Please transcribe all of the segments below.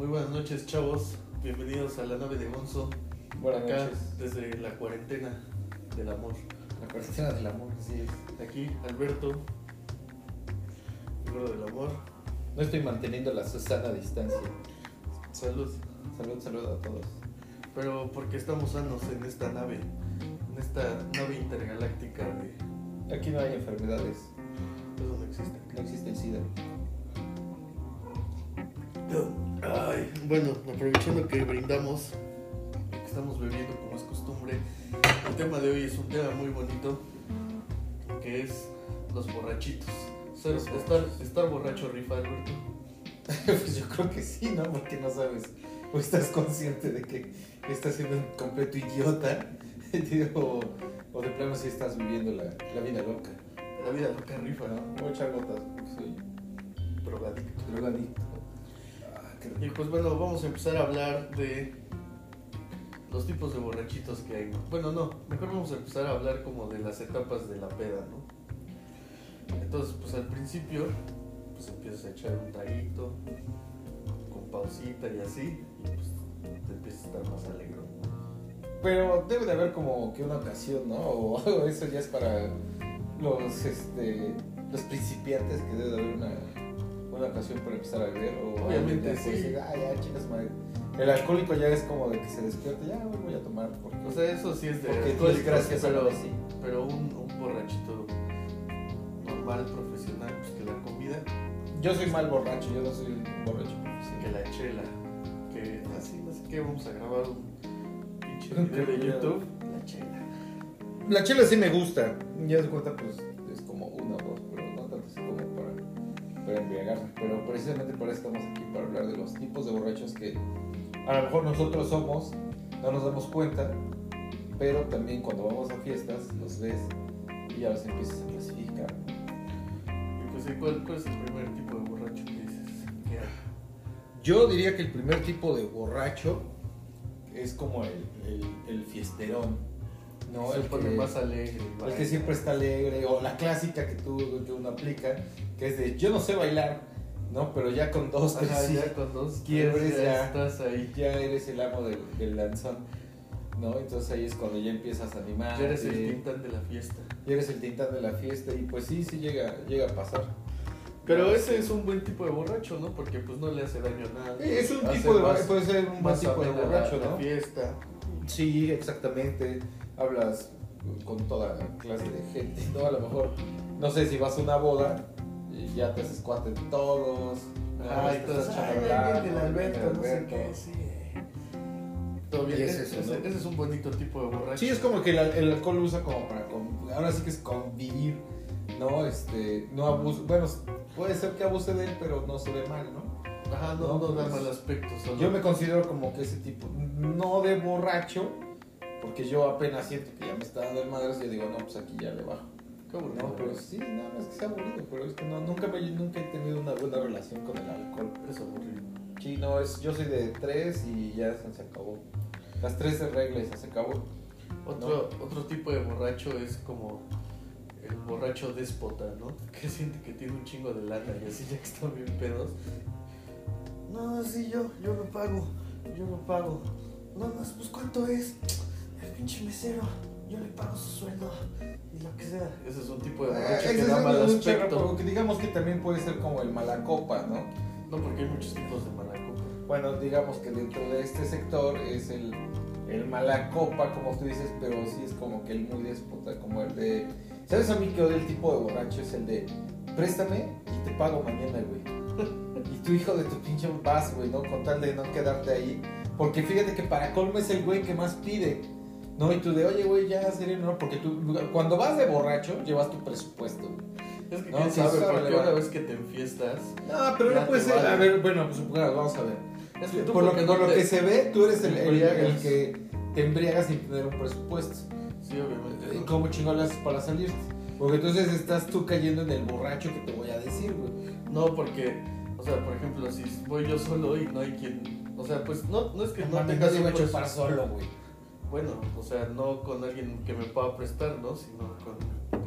Muy buenas noches, chavos. Bienvenidos a la nave de Gonzo. Buenas Acá, noches. desde la cuarentena del amor. La cuarentena del amor, así es. Aquí, Alberto, libro del amor. No estoy manteniendo la Susana distancia. Salud. Salud, salud a todos. Pero porque estamos sanos en esta nave, en esta nave intergaláctica de. Aquí no hay enfermedades. Eso no existe. No existe el SIDA. Ay, bueno, aprovechando que brindamos, que estamos bebiendo como es costumbre, el tema de hoy es un tema muy bonito, que es los borrachitos. Ser- estar, estar borracho rifa, Alberto. pues yo creo que sí, ¿no? Porque no sabes. O estás consciente de que estás siendo un completo idiota. o, o de plano sí estás viviendo la, la vida loca. La vida loca rifa, ¿no? Echar gotas soy drogadicto. drogadicto. Y pues bueno, vamos a empezar a hablar de los tipos de borrachitos que hay. ¿no? Bueno, no, mejor vamos a empezar a hablar como de las etapas de la peda, ¿no? Entonces, pues al principio, pues empiezas a echar un traguito con pausita y así, y pues te empiezas a estar más alegre. Pero debe de haber como que una ocasión, ¿no? O eso ya es para los, este, los principiantes que debe de haber una, una ocasión para empezar a beber. O Obviamente, sí. decir, ah, ya, chingas madre. El alcohólico ya es como de que se despierta, ya voy a tomar. Porque, O sea, eso sí es de Dios gracias pero, a sí. pero un, un borrachito normal, profesional, pues que la comida, Yo soy mal borracho, yo no soy un borracho que profesional. la chela, que así, no sé qué, vamos a grabar un pinche video de. YouTube. La chela. La chela sí me gusta. Ya se cuenta, pues embriagarme. Pero precisamente por eso estamos aquí, para hablar de los tipos de borrachos que a lo mejor nosotros somos, no nos damos cuenta, pero también cuando vamos a fiestas los ves y ya los empiezas a clasificar. Y pues, ¿y ¿cuál, ¿cuál es el primer tipo de borracho que dices? hay? Yo diría que el primer tipo de borracho es como el, el, el fiesterón, ¿no? Se el que- más alegre. El que siempre está alegre, o la clásica que tú que uno aplica, que es de yo no sé bailar, ¿no? Pero ya con dos, tres, Ajá, sí, ya con dos quiebres, tres, ya. estás ahí. ya eres el amo del, del lanzón, ¿no? Entonces ahí es cuando ya empiezas a animar. Ya eres el tintán de la fiesta. ya eres el tintán de la fiesta, y pues sí, sí llega, llega a pasar. Pero ¿No? ese es un buen tipo de borracho, ¿no? Porque pues no le hace daño a nadie. Es un Hace tipo de más- puede ser un buen tipo de borracho, la, la ¿no? fiesta. Sí, exactamente. Hablas con toda clase de gente, ¿no? A lo mejor, no sé si vas a una boda ya te haces cuate de todos. Ay, estás ay, el. Alberto, no sé qué, sí. Todo bien, es eso, ¿no? ese es un bonito tipo de borracho. Sí, es como que el, el alcohol lo usa como para. con- ahora sí que es convivir, ¿no? Este, no abuso. Bueno, puede ser que abuse de él, pero no se ve mal, ¿no? Ajá, no, No, no, da pues, mal aspecto. Solo. Yo me considero como que ese tipo, no de borracho, porque yo apenas siento que ya me está dando el madre y digo, no, pues aquí ya le bajo. Qué aburrido, No, pero ¿no? sí, nada más que sea aburrido, pero es que no, nunca, me, nunca he tenido una buena relación con el alcohol. Es aburrido. Sí, no, es, yo soy de tres y ya se, se acabó. Las tres reglas se acabó. Otro, otro tipo de borracho es como el borracho déspota, ¿no? Que siente que tiene un chingo de lana y así ya que están bien pedos. No, sí, yo, yo lo pago, yo lo pago. No, no, pues ¿cuánto es? El pinche mesero, yo le pago su sueldo y lo que sea. Ese es un tipo de Ah, borracho ese que da mal aspecto. porque digamos que también puede ser como el malacopa, ¿no? No, porque hay muchos tipos de mala copa. Bueno, digamos que dentro de este sector es el, el malacopa, como tú dices, pero sí es como que el muy déspota, como el de... ¿Sabes a mí que odio el tipo de borracho? Es el de, préstame y te pago mañana, güey. Y tu hijo de tu pinche vas, güey, ¿no? Con tal de no quedarte ahí. Porque fíjate que para colmo es el güey que más pide. ¿No? Y tú de, oye, güey, ya, serio, no, porque tú, cuando vas de borracho, llevas tu presupuesto. Es que No, quién sí, sabe, eso porque vale. vez que te enfiestas, No, pero no puede ser. vale. A ver, bueno, pues supongamos, vamos a ver. es que tú por lo, porque por lo que se ve, tú eres el, el- que te embriagas sin tener un presupuesto. Sí, obviamente. ¿Y ¿no? cómo haces para salirte? Porque entonces estás tú cayendo en el borracho que te voy a decir, güey. No, porque, o sea, por ejemplo, si voy yo solo y no hay quien. O sea, pues no, no es que no No tengas te un iba a pres- chupar solo, güey. Bueno, o sea, no con alguien que me pueda prestar, ¿no? Sino con.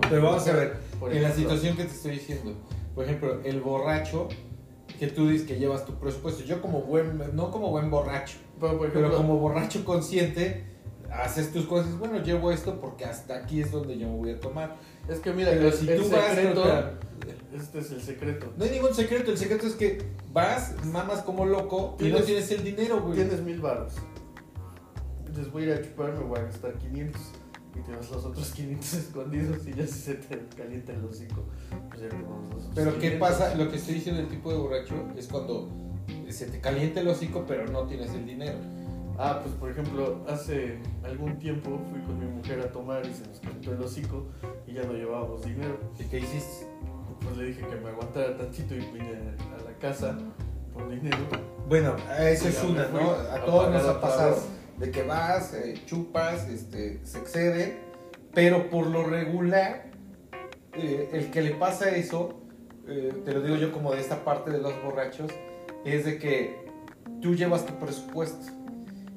Pero vamos a ver, en la situación que te estoy diciendo. Por ejemplo, el borracho que tú dices que llevas tu presupuesto. Yo como buen, no como buen borracho, Pero, por ejemplo, pero como borracho consciente, haces tus cosas, bueno, llevo esto porque hasta aquí es donde yo me voy a tomar. es que mira, Pero el, si el tú vas, secreto, este es el secreto. no hay ningún secreto, el secreto es que vas, mamas como loco y no tienes el dinero, güey. Tienes mil baros. Entonces voy a ir a chupar, me voy a gastar 500. Y te vas los otros 500 escondidos y ya si se te calienta el hocico, pues ya te vamos los otros Pero ¿qué 500. pasa? Lo que estoy diciendo del tipo de borracho es cuando se te calienta el hocico pero no tienes el dinero. Ah, pues por ejemplo, hace algún tiempo fui con mi mujer a tomar y se nos calentó el hocico y ya no llevábamos dinero. ¿Y qué hiciste? Pues le dije que me aguantara tantito y vine a la casa por dinero. Bueno, eso Y es una, ¿no? a todos nos ha pasado. De que vas, eh, chupas, este, se exceden, pero por lo regular, eh, el que le pasa eso, eh, te lo digo yo como de esta parte de los borrachos, es de que tú llevas tu presupuesto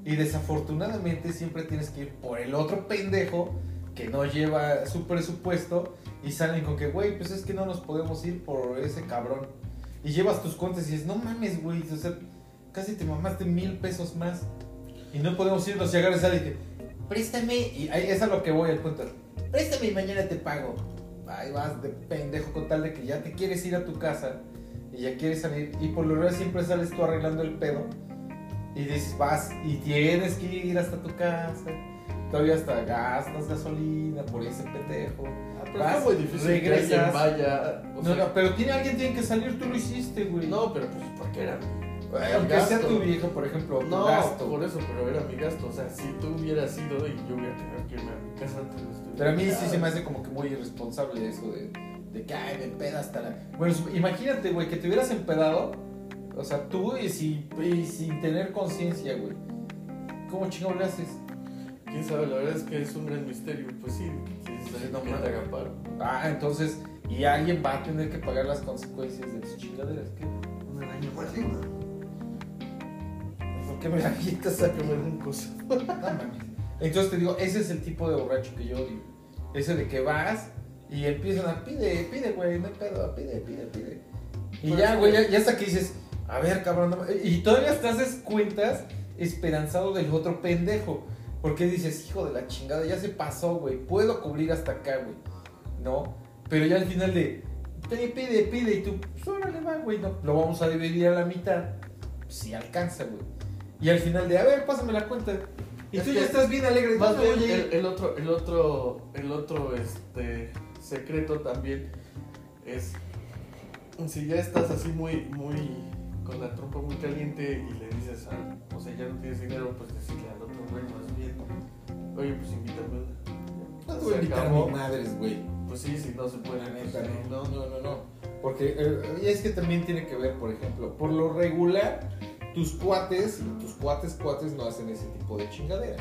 y desafortunadamente siempre tienes que ir por el otro pendejo que no lleva su presupuesto y salen con que, güey, pues es que no nos podemos ir por ese cabrón. Y llevas tus cuentas y dices, no mames, güey, o sea, casi te mamaste mil pesos más. Y no podemos irnos y agarras a alguien préstame, y ahí es a lo que voy al punto. Préstame y mañana te pago. Ahí vas de pendejo con tal de que ya te quieres ir a tu casa y ya quieres salir. Y por lo general siempre sales tú arreglando el pedo. Y dices, vas y tienes que ir hasta tu casa. Todavía hasta gastas gasolina por ese pendejo. Ah, pero Vas, es muy difícil regresas. que vaya. o No, sea, no, pero tiene alguien tiene que salir, tú lo hiciste, güey. no, pero pues porque era. Aunque sea tu vieja, por ejemplo, tu No, gasto. por eso, pero era mi gasto. O sea, si tú hubieras ido y yo hubiera tenido que irme a mi casa antes de estudiar. Pero a mí sí se me hace como que muy irresponsable eso de, de que, ay, me empeda hasta la... Bueno, imagínate, güey, que te hubieras empedado, o sea, tú y, si- y sin tener conciencia, güey. ¿Cómo chingado le haces? Quién sabe, la verdad es que es un gran misterio. Pues sí, no haga paro. Ah, entonces, y alguien va a tener que pagar las consecuencias de tus chingaderas. ¿Qué? Un araña maligna. ¿Por qué me la quitas? Sácame un coso. Entonces te digo, ese es el tipo de borracho que yo odio. Ese de que vas y empiezan a pide, pide, güey, no hay pedo, pide, pide, pide. Y Pero ya, güey, que- ya, ya hasta que dices, a ver, cabrón, no y todavía estás des cuentas esperanzado del otro pendejo. Porque dices, hijo de la chingada, ya se pasó, güey, puedo cubrir hasta acá, güey. ¿No? Pero ya al final de, pide, pide, pide, y tú, pues órale, va, güey, no, lo vamos a dividir a la mitad. Si alcanza, güey. Y al final de, a ver, pásame la cuenta. Y Es tú ya estás bien alegre. Más "No, bien, oye". el, el otro, el otro, el otro este, secreto también es si ya estás así muy, muy con la trompa muy caliente y le dices, a, o sea, ya no tienes dinero, pues decirle al otro güey más bien, oye, pues invítame. No te voy a invitar a madres, güey. Pues sí, si no se puede, La neta, no, no. no, no, no. Porque eh, y es que también tiene que ver, por ejemplo, por lo regular, tus cuates, tus cuates, cuates no hacen ese tipo de chingaderas.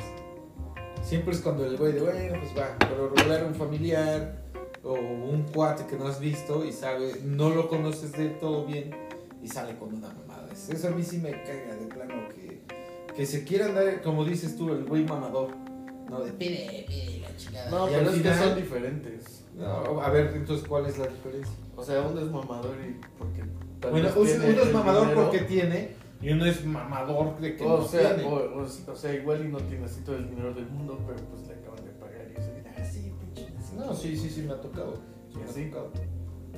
Siempre es cuando el güey de, bueno, pues va, por lo regular un familiar o un cuate que no has visto y sabe, no lo conoces de todo bien y sale con una mamada. Eso a mí sí me caga de plano que, que se quiera andar, como dices tú, el güey mamador. No, de pide, pide la chingada. No, Y pero es que son diferentes. no, a ver, entonces, ¿cuál es la diferencia? O sea, uno es mamador y porque Bueno, uno es mamador porque tiene y uno es mamador de que O no sea, tiene. o, o- o sea, igual y no tiene así todo el dinero del mundo, pero pues le acaban de pagar y dice, ah, sí, pinche. No, sí, sí, sí, me ha tocado. Sí, me ha tocado.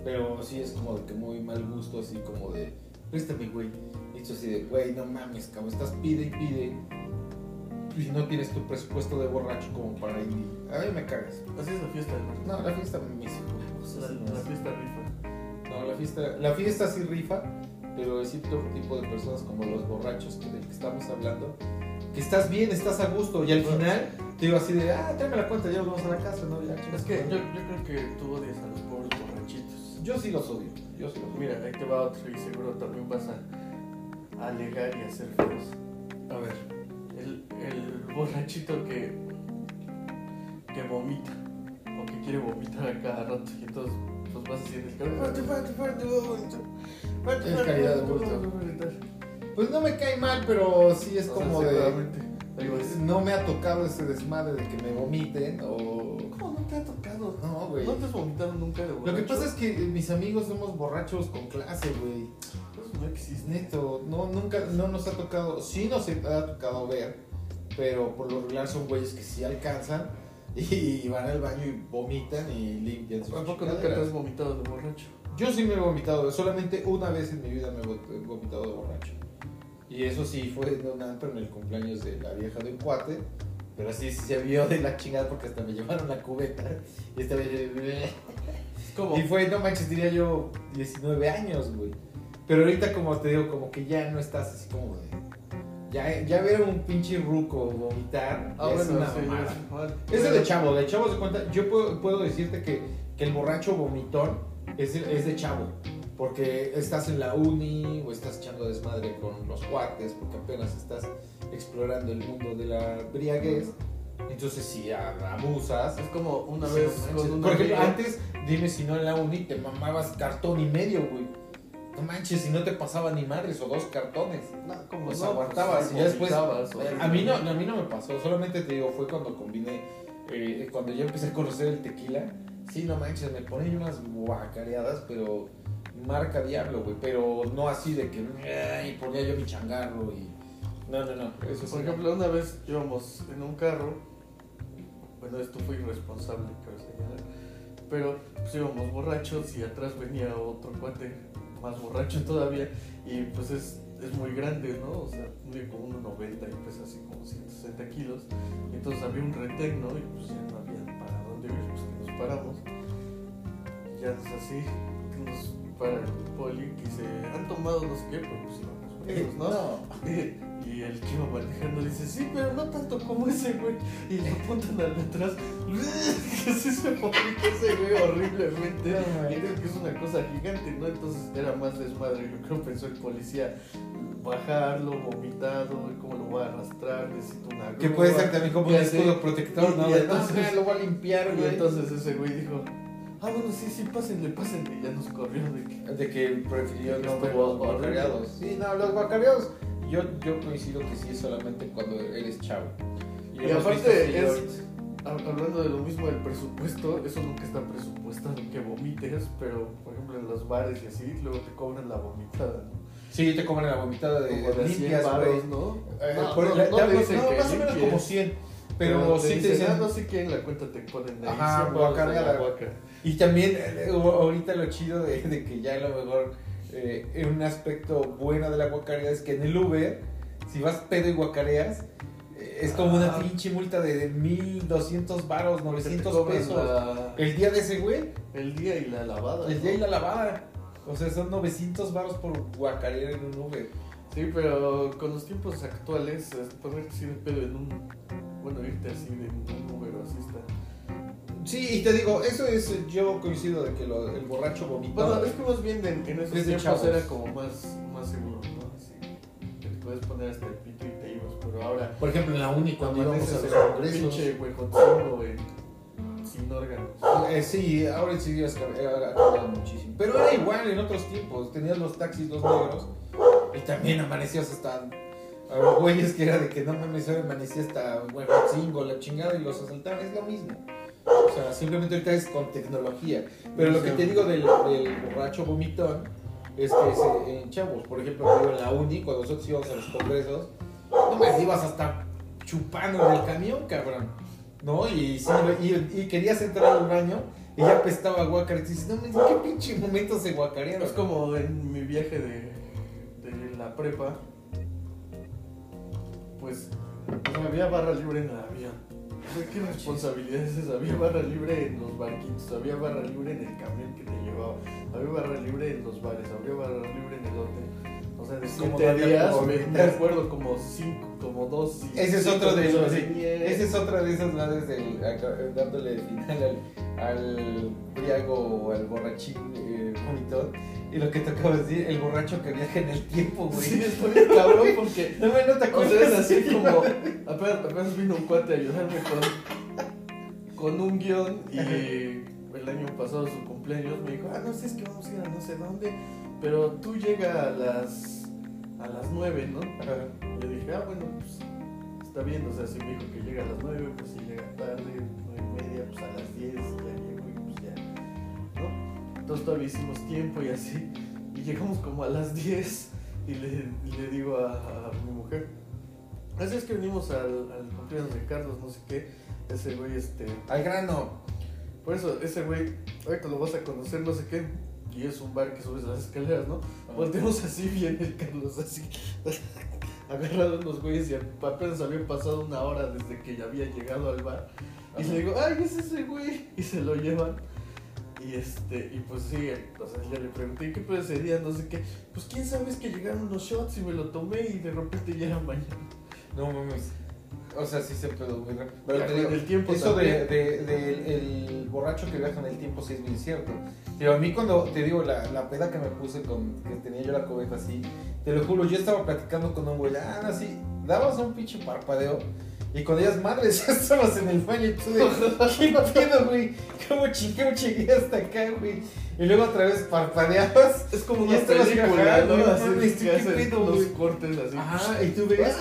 Pero sí es como de que muy mal gusto, así como de, préstame, güey. Y tú así de, güey, no mames, cabrón, estás pide y pide. Y no tienes tu presupuesto de borracho como para ir. A mí me cagas. Así es la fiesta, ¿no? No, la fiesta me hizo. La, la fiesta rifa. No, la fiesta, la fiesta sí rifa, pero hay cierto tipo de personas como los borrachos que del que estamos hablando, que estás bien, estás a gusto y al final te digo así de, ah, tráeme la cuenta, ya nos vamos a la casa, ¿no? Ya, Es que yo, yo creo que tú odias a los pobres borrachitos. yo sí los odio, yo sí los odio. Mira, ahí te va otro y seguro también vas a, a alegar y a ser feos. a ver, El, el borrachito que, que vomita o que quiere vomitar a cada rato y entonces pues vas en el. "Fuerte, fuerte, fuerte, Es calidad de fuerte, bulto. fuerte, fuerte". pues no me cae mal, pero sí es O sea, como de, no me ha tocado ese desmadre de que me vomiten o... ¿Cómo no te ha tocado? No, güey. ¿No te has vomitado nunca de Lo que borracho? pasa es que mis amigos somos borrachos con clase, güey. Pues no existe. Neto, no, nunca, no nos ha tocado, sí nos ha tocado ver, pero por lo regular son güeyes que sí alcanzan y van al baño y vomitan y limpian sus Tampoco nunca te has vomitado de borracho. Yo sí me he vomitado, solamente una vez en mi vida me he vo- he vomitado de borracho. Y eso sí fue en un antro en el cumpleaños de la vieja de un cuate. Pero sí se vio de la chingada porque hasta me llevaron la cubeta. Y esta vez. Es como. Y fue, no manches, diría yo 19 años, güey. Pero ahorita, como te digo, como que ya no estás así como de. Ya, ya ver un pinche ruco vomitar Ah, es bueno, una sí, mamada. Eso de chavo, de chavo se cuenta. Yo puedo, puedo decirte que, que el borracho vomitón es, es de chavo. Porque estás en la uni o estás echando desmadre con los cuates, porque apenas estás explorando el mundo de la briaguez. Entonces, si abusas. Es como una sí, vez manches. con un Por ejemplo, amigo- antes, dime si no en la uni te mamabas cartón y medio, güey. No manches, si no te pasaba ni madres o dos cartones. No, como Pues no, aguantabas pues, y ya después. vomitabas, A mí, no, a mí no me pasó, solamente te digo, fue cuando combiné, eh, cuando yo empecé a conocer el tequila. Sí, no manches, me ponen unas guacareadas, pero marca diablo, güey. Pero no así de que y ponía yo mi changarro y. No, no, no. Eso sí. Por ejemplo, una vez íbamos en un carro. Bueno, esto fue irresponsable, señalar. Pero pues íbamos borrachos y atrás venía otro cuate más borracho todavía. Y pues es, es muy grande, ¿no? O sea, mide como 1,90 y pesa así como 160 kilos. Entonces había un retén, ¿no? Y pues ya no había pues que paramos. Ya es así, que nos para el poli y dice, ¿han tomado no sé qué? Pero pues íbamos Eh, juntos, ¿no? Y el que iba manejando dice, sí, pero no tanto como ese güey. Y le apuntan al de atrás. que sí se vomita ese güey horriblemente. No, y creo que es una cosa gigante, ¿no? Entonces era más desmadre. Yo creo pensó el policía bajarlo, vomitado, cómo lo voy a arrastrar, necesito una Que grúa. puede ser también como un escudo protector, Y- ¿no? y entonces- "No, lo voy a limpiar, Y güey. entonces ese güey dijo, ah, bueno, sí, sí, pásenle, pásenle. Y ya nos corrió de que... De que prefirió no ver Estuvo los guacareados. Sí, no, los guacareados. Yo, yo coincido que sí es solamente cuando eres chavo. Y hemos aparte es- Hablando de lo mismo del presupuesto, eso nunca está presupuestado que vomites, pero por ejemplo en los bares y así, luego te cobran la vomitada, ¿no? Sí, te cobran la vomitada de, Como de a 100 limpias, ¿no? Eh, No, por- no, la- no te dicen no, que más o menos como 100. Pero, sí te dicen, dicen. "Ah, no sé qué en la cuenta te ponen ahí Ajá, 100 baros de guacareada. la guaca". Y también eh, ahorita lo chido de, de que ya a lo mejor eh, un aspecto bueno de la guacarea es que en el Uber, si vas pedo y guacareas, eh, es como una pinche multa de, de 1200 varos, Te 900 cobran pesos. la- El día de ese güey, el día y la lavada. el día y la lavada. O sea, son 900 varos por guacarear en un Uber. Sí, pero con los tiempos actuales, es ponerte así de pedo en un. Bueno, irte así de un Uber o así está. Sí, y te digo, eso es, yo coincido de que lo- el borracho vomita. Bueno, es que más bien en, en esos Es de tiempos chavos. era como más, más seguro, ¿no? Así, te puedes poner hasta el pito y te ibas, pero ahora Por ejemplo, en la uni cuando íbamos a los congresos. pinche huejotingo en- sin órganos. Eh, sí, ahora sí ha cambiado muchísimo. Pero era igual en otros tiempos. Tenías los taxis, los negros. Y también amanecías hasta. A los güeyes que era de que no mames, hoy amanecí hasta bueno, cinco, la chingada y los asaltaban. Es lo mismo. O sea, simplemente ahorita es con tecnología. Pero lo que te digo del, del borracho vomitón es que se- en chavos, por ejemplo, digo, en la uni, cuando nosotros íbamos a los congresos, no me ibas hasta chupando en el camión, cabrón. ¿No? Y, querías entrar al baño y ya apestaba guacar. Y dices, no, ¿en qué pinche momento se guacarearon? Es como en mi viaje de, de la prepa, pues sea, había barra libre en el avión. ¿Qué responsabilidad es esa? Había barra libre en los barquitos, había barra libre en el camión que te llevaba, había barra libre en los bares, había barra libre en el hotel. O sea, de Como siete días como me, me acuerdo como cinco, como dos. y Ese es cinco otro de de sí. Esa es otra de esas madres del. dándole final al, al briago o al borrachín eh. Y lo que te acabo de decir, el borracho que viaja en el tiempo, güey. Sí, es muy cabrón porque No me no te O acuerdas. sea, es así como. Apenas, apenas vino un cuate a ayudarme con, con un guion y el año pasado su cumpleaños me dijo, ah, no sé, es que vamos a ir a no sé dónde, pero tú llega a las a las 9, ¿no? Ajá. Y le dije, ah, bueno, pues está bien, o sea, si me dijo que llega a las 9, pues si llega tarde, 9 y media, pues a las 10 ya llego y pues ya, ¿no? Entonces todavía hicimos tiempo y así. Y llegamos como a las 10 y le, y le digo a, a mi mujer, así es que venimos al, al cumpleaños de Carlos, no sé qué. Ese güey, este... Al grano. Por eso, ese güey, ahorita lo vas a conocer, no sé qué. Y es un bar que subes las escaleras, ¿no? Volteamos así bien el Carlos, así. Agarrado unos güeyes y apenas había pasado una hora desde que ya había llegado al bar. Y le digo, ay, es ese güey. Y se lo llevan. Y este, y pues sí, o sea, ya le pregunté, ¿qué pedo ese día? No sé qué. Pues quién sabe, es que llegaron unos shots y me lo tomé y de repente ya era mañana. No mames. O sea, sí se pedo muy rápido. Pero te digo, con el tiempo eso de, también. de- de- el borracho que viaja en el tiempo sí es bien cierto. Pero a mí cuando, te digo, la, la peda que me puse con, que tenía yo la cobija así, te lo juro, yo estaba platicando con un güey, ah, así, dabas un pinche parpadeo. Y cuando ellas madres ya estabas en el baño y tú de, ¿qué pedo, güey? ¿Cómo chingueo llegué hasta acá, güey? Y luego otra vez parpadeabas. Es como una película, ¿no? Así ¿qué pedo, los cortes así. Ajá, y tú ves.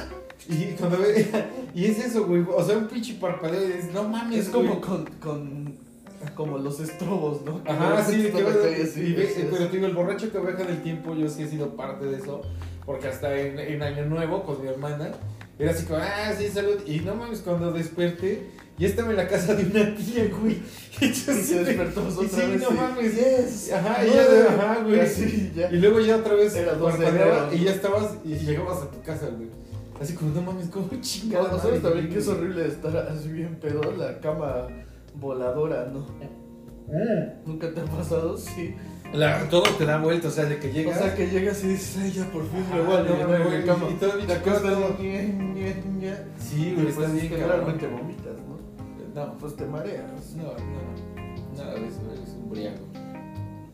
Y cuando ves, y es eso, güey. O sea, un pinche parpadeo y dices, no mames, Es como güey. con, con como los estrobos, ¿no? Que Ajá, sí, que así, y ve- pero te digo, el borracho que viaja en el tiempo, yo sí he sido parte de eso, porque hasta en, en Año Nuevo con mi hermana, era así como, ah, sí, salud, y no mames, cuando desperté, ya estaba en la casa de una tía, güey, y yo Y se de- despertó y otra sí, vez. no mames, Yes. ajá, y no, ya de- ajá, güey, ya. y luego ya otra vez Era 2 de parpadeaba y ya estabas, y llegabas a tu casa, güey, así como, no mames, como chingada. No, ¿Sabes también que es horrible estar así bien pedo? La cama voladora, ¿no? Mm. ¿Nunca te ha pasado? Sí. La- todo te da vuelta, o sea, de que O llegas. sea, que llegas y dices, ay, ya por fin me voy a no, aliviar güey, en cama. y todavía Te. Sí, güey, pues está bien generalmente vomitas, ¿no? No, Pues te mareas. no, no. Nada de eso, eres un briago.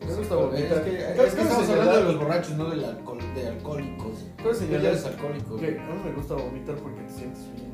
Me gusta Es vomitar. que, es que estamos hablando de los borrachos, no del alcohol, de alcohólicos. Cabe Tú ya eres alcohólico, que a mí me gusta vomitar porque te sientes bien.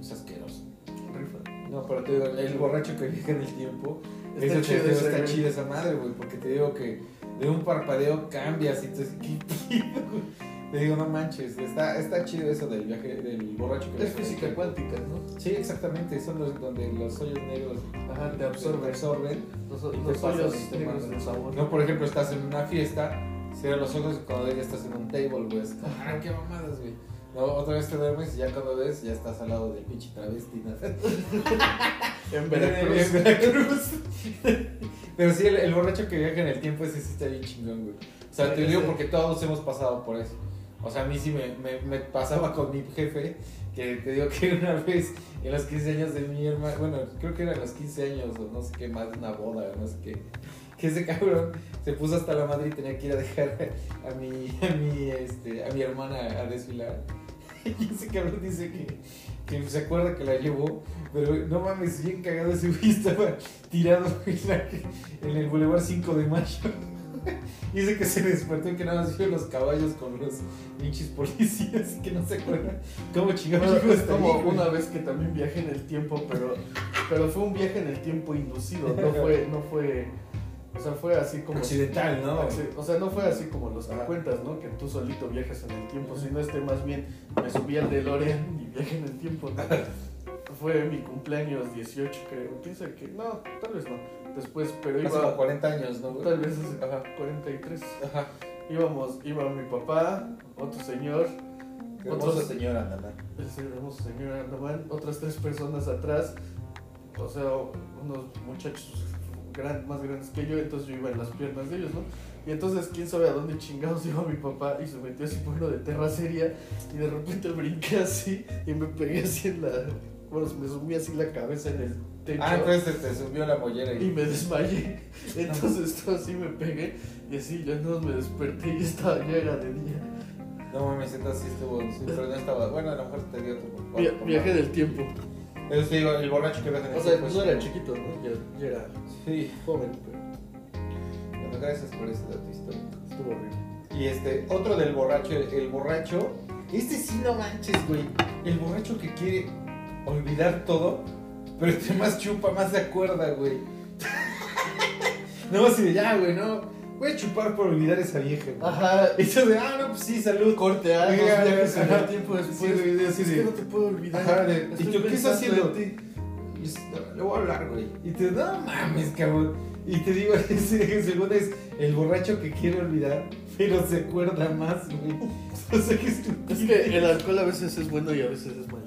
Es asqueroso. Rifa. No, pero te digo, el borracho que viaja en el tiempo, Está eso chido está güey. chida esa madre, güey, porque te digo que de un parpadeo cambias y entonces, ¿qué Te digo, no manches, está, está chido eso del viaje, del borracho que Es física cuántica, ¿no? Sí, exactamente, son los donde los hoyos negros Ajá, te te absorben. absorben. Los, los pasas hoyos negros mandan. de sabor. No, por ejemplo, estás en una fiesta, cierras los ojos y cuando ves ya estás en un table, güey. Ah, qué mamadas, güey. No, otra vez te duermes y ya cuando ves ya estás al lado del pinche travesti. ¿no? En En Veracruz. Veracruz. Pero sí, el, el borracho que viaja en el tiempo ese sí está bien chingón, güey. O sea, te digo porque todos hemos pasado por eso. O sea, a mí sí me, me, pasaba con mi jefe, que te digo que una vez en los 15 años de mi hermana, bueno, creo que eran los 15 años o no sé qué más, de una boda o no sé qué, que ese cabrón se puso hasta la madre y tenía que ir a dejar a mi, a mi, este, a mi hermana a desfilar. Y ese cabrón dice que, que se acuerda que la llevó, pero no mames, bien cagado ese güey estaba tirado en, en el Boulevard 5 de Mayo. Dice que se despertó y que nada más vio los caballos con los pinches policías y que no se acuerda cómo chingados Bueno, es como ahí, una vez que también viajé en el tiempo, pero, pero fue un viaje en el tiempo inducido, no fue, no fue, o sea, fue así como... Accidental, ¿no? O sea, no fue así como los que Ajá. cuentas, ¿no? Que tú solito viajas en el tiempo, sino este más bien me subí al DeLorean y viajé en el tiempo, ¿no? Fue mi cumpleaños 18, creo. Piensa que no, tal vez no. Después, pero Hace como iba 40 años, ¿no? güey? tal vez hace Ajá. 43. Ajá. Íbamos, iba mi papá, otro señor, Otros- señora, nana. ese hermoso señor Andaman, otras tres personas atrás, o sea, unos muchachos gran- más grandes que yo, entonces yo iba en las piernas de ellos, ¿no? Y entonces, quién sabe a dónde chingados iba mi papá y se metió así por uno de terracería y de repente brinqué así y me pegué así en la. Bueno, me sumí así la cabeza en el techo Ah, entonces te, subió la mollera y y... me desmayé. Entonces, todo así me pegué y así ya no me desperté y estaba, ya era de día. No mames, entonces sí estuvo... Sí, pero no estaba... Bueno, a lo mejor te dio tu... Via- viaje del tiempo. Te digo, el borracho que viaja en el O sea, no era chiquito, ¿no? Ya, ya era Sí. joven, pero Bueno, gracias por ese dato histórico. estuvo horrible. Y este, otro del borracho, el, el borracho, este sí no manches, güey. El borracho que quiere olvidar todo, pero entre más chupa, más se acuerda, güey. no, así de ya, güey, no. Voy a chupar por olvidar esa vieja, güey. Ajá, Y tú de, ah, no, pues sí, salud. corte A, dos Oiga, viajes en ajá. el tiempo después. Sí, güey, así es de- que no te puedo olvidar. Ajá, de- ¿y tú qué estás haciendo? ti. Es, "No, le voy a hablar, güey. Y tú, no mames, cabrón. Y te digo, ese, según es el borracho que quiere olvidar, pero se acuerda más, güey. O sea, que Es que el alcohol a veces es bueno y a veces es malo.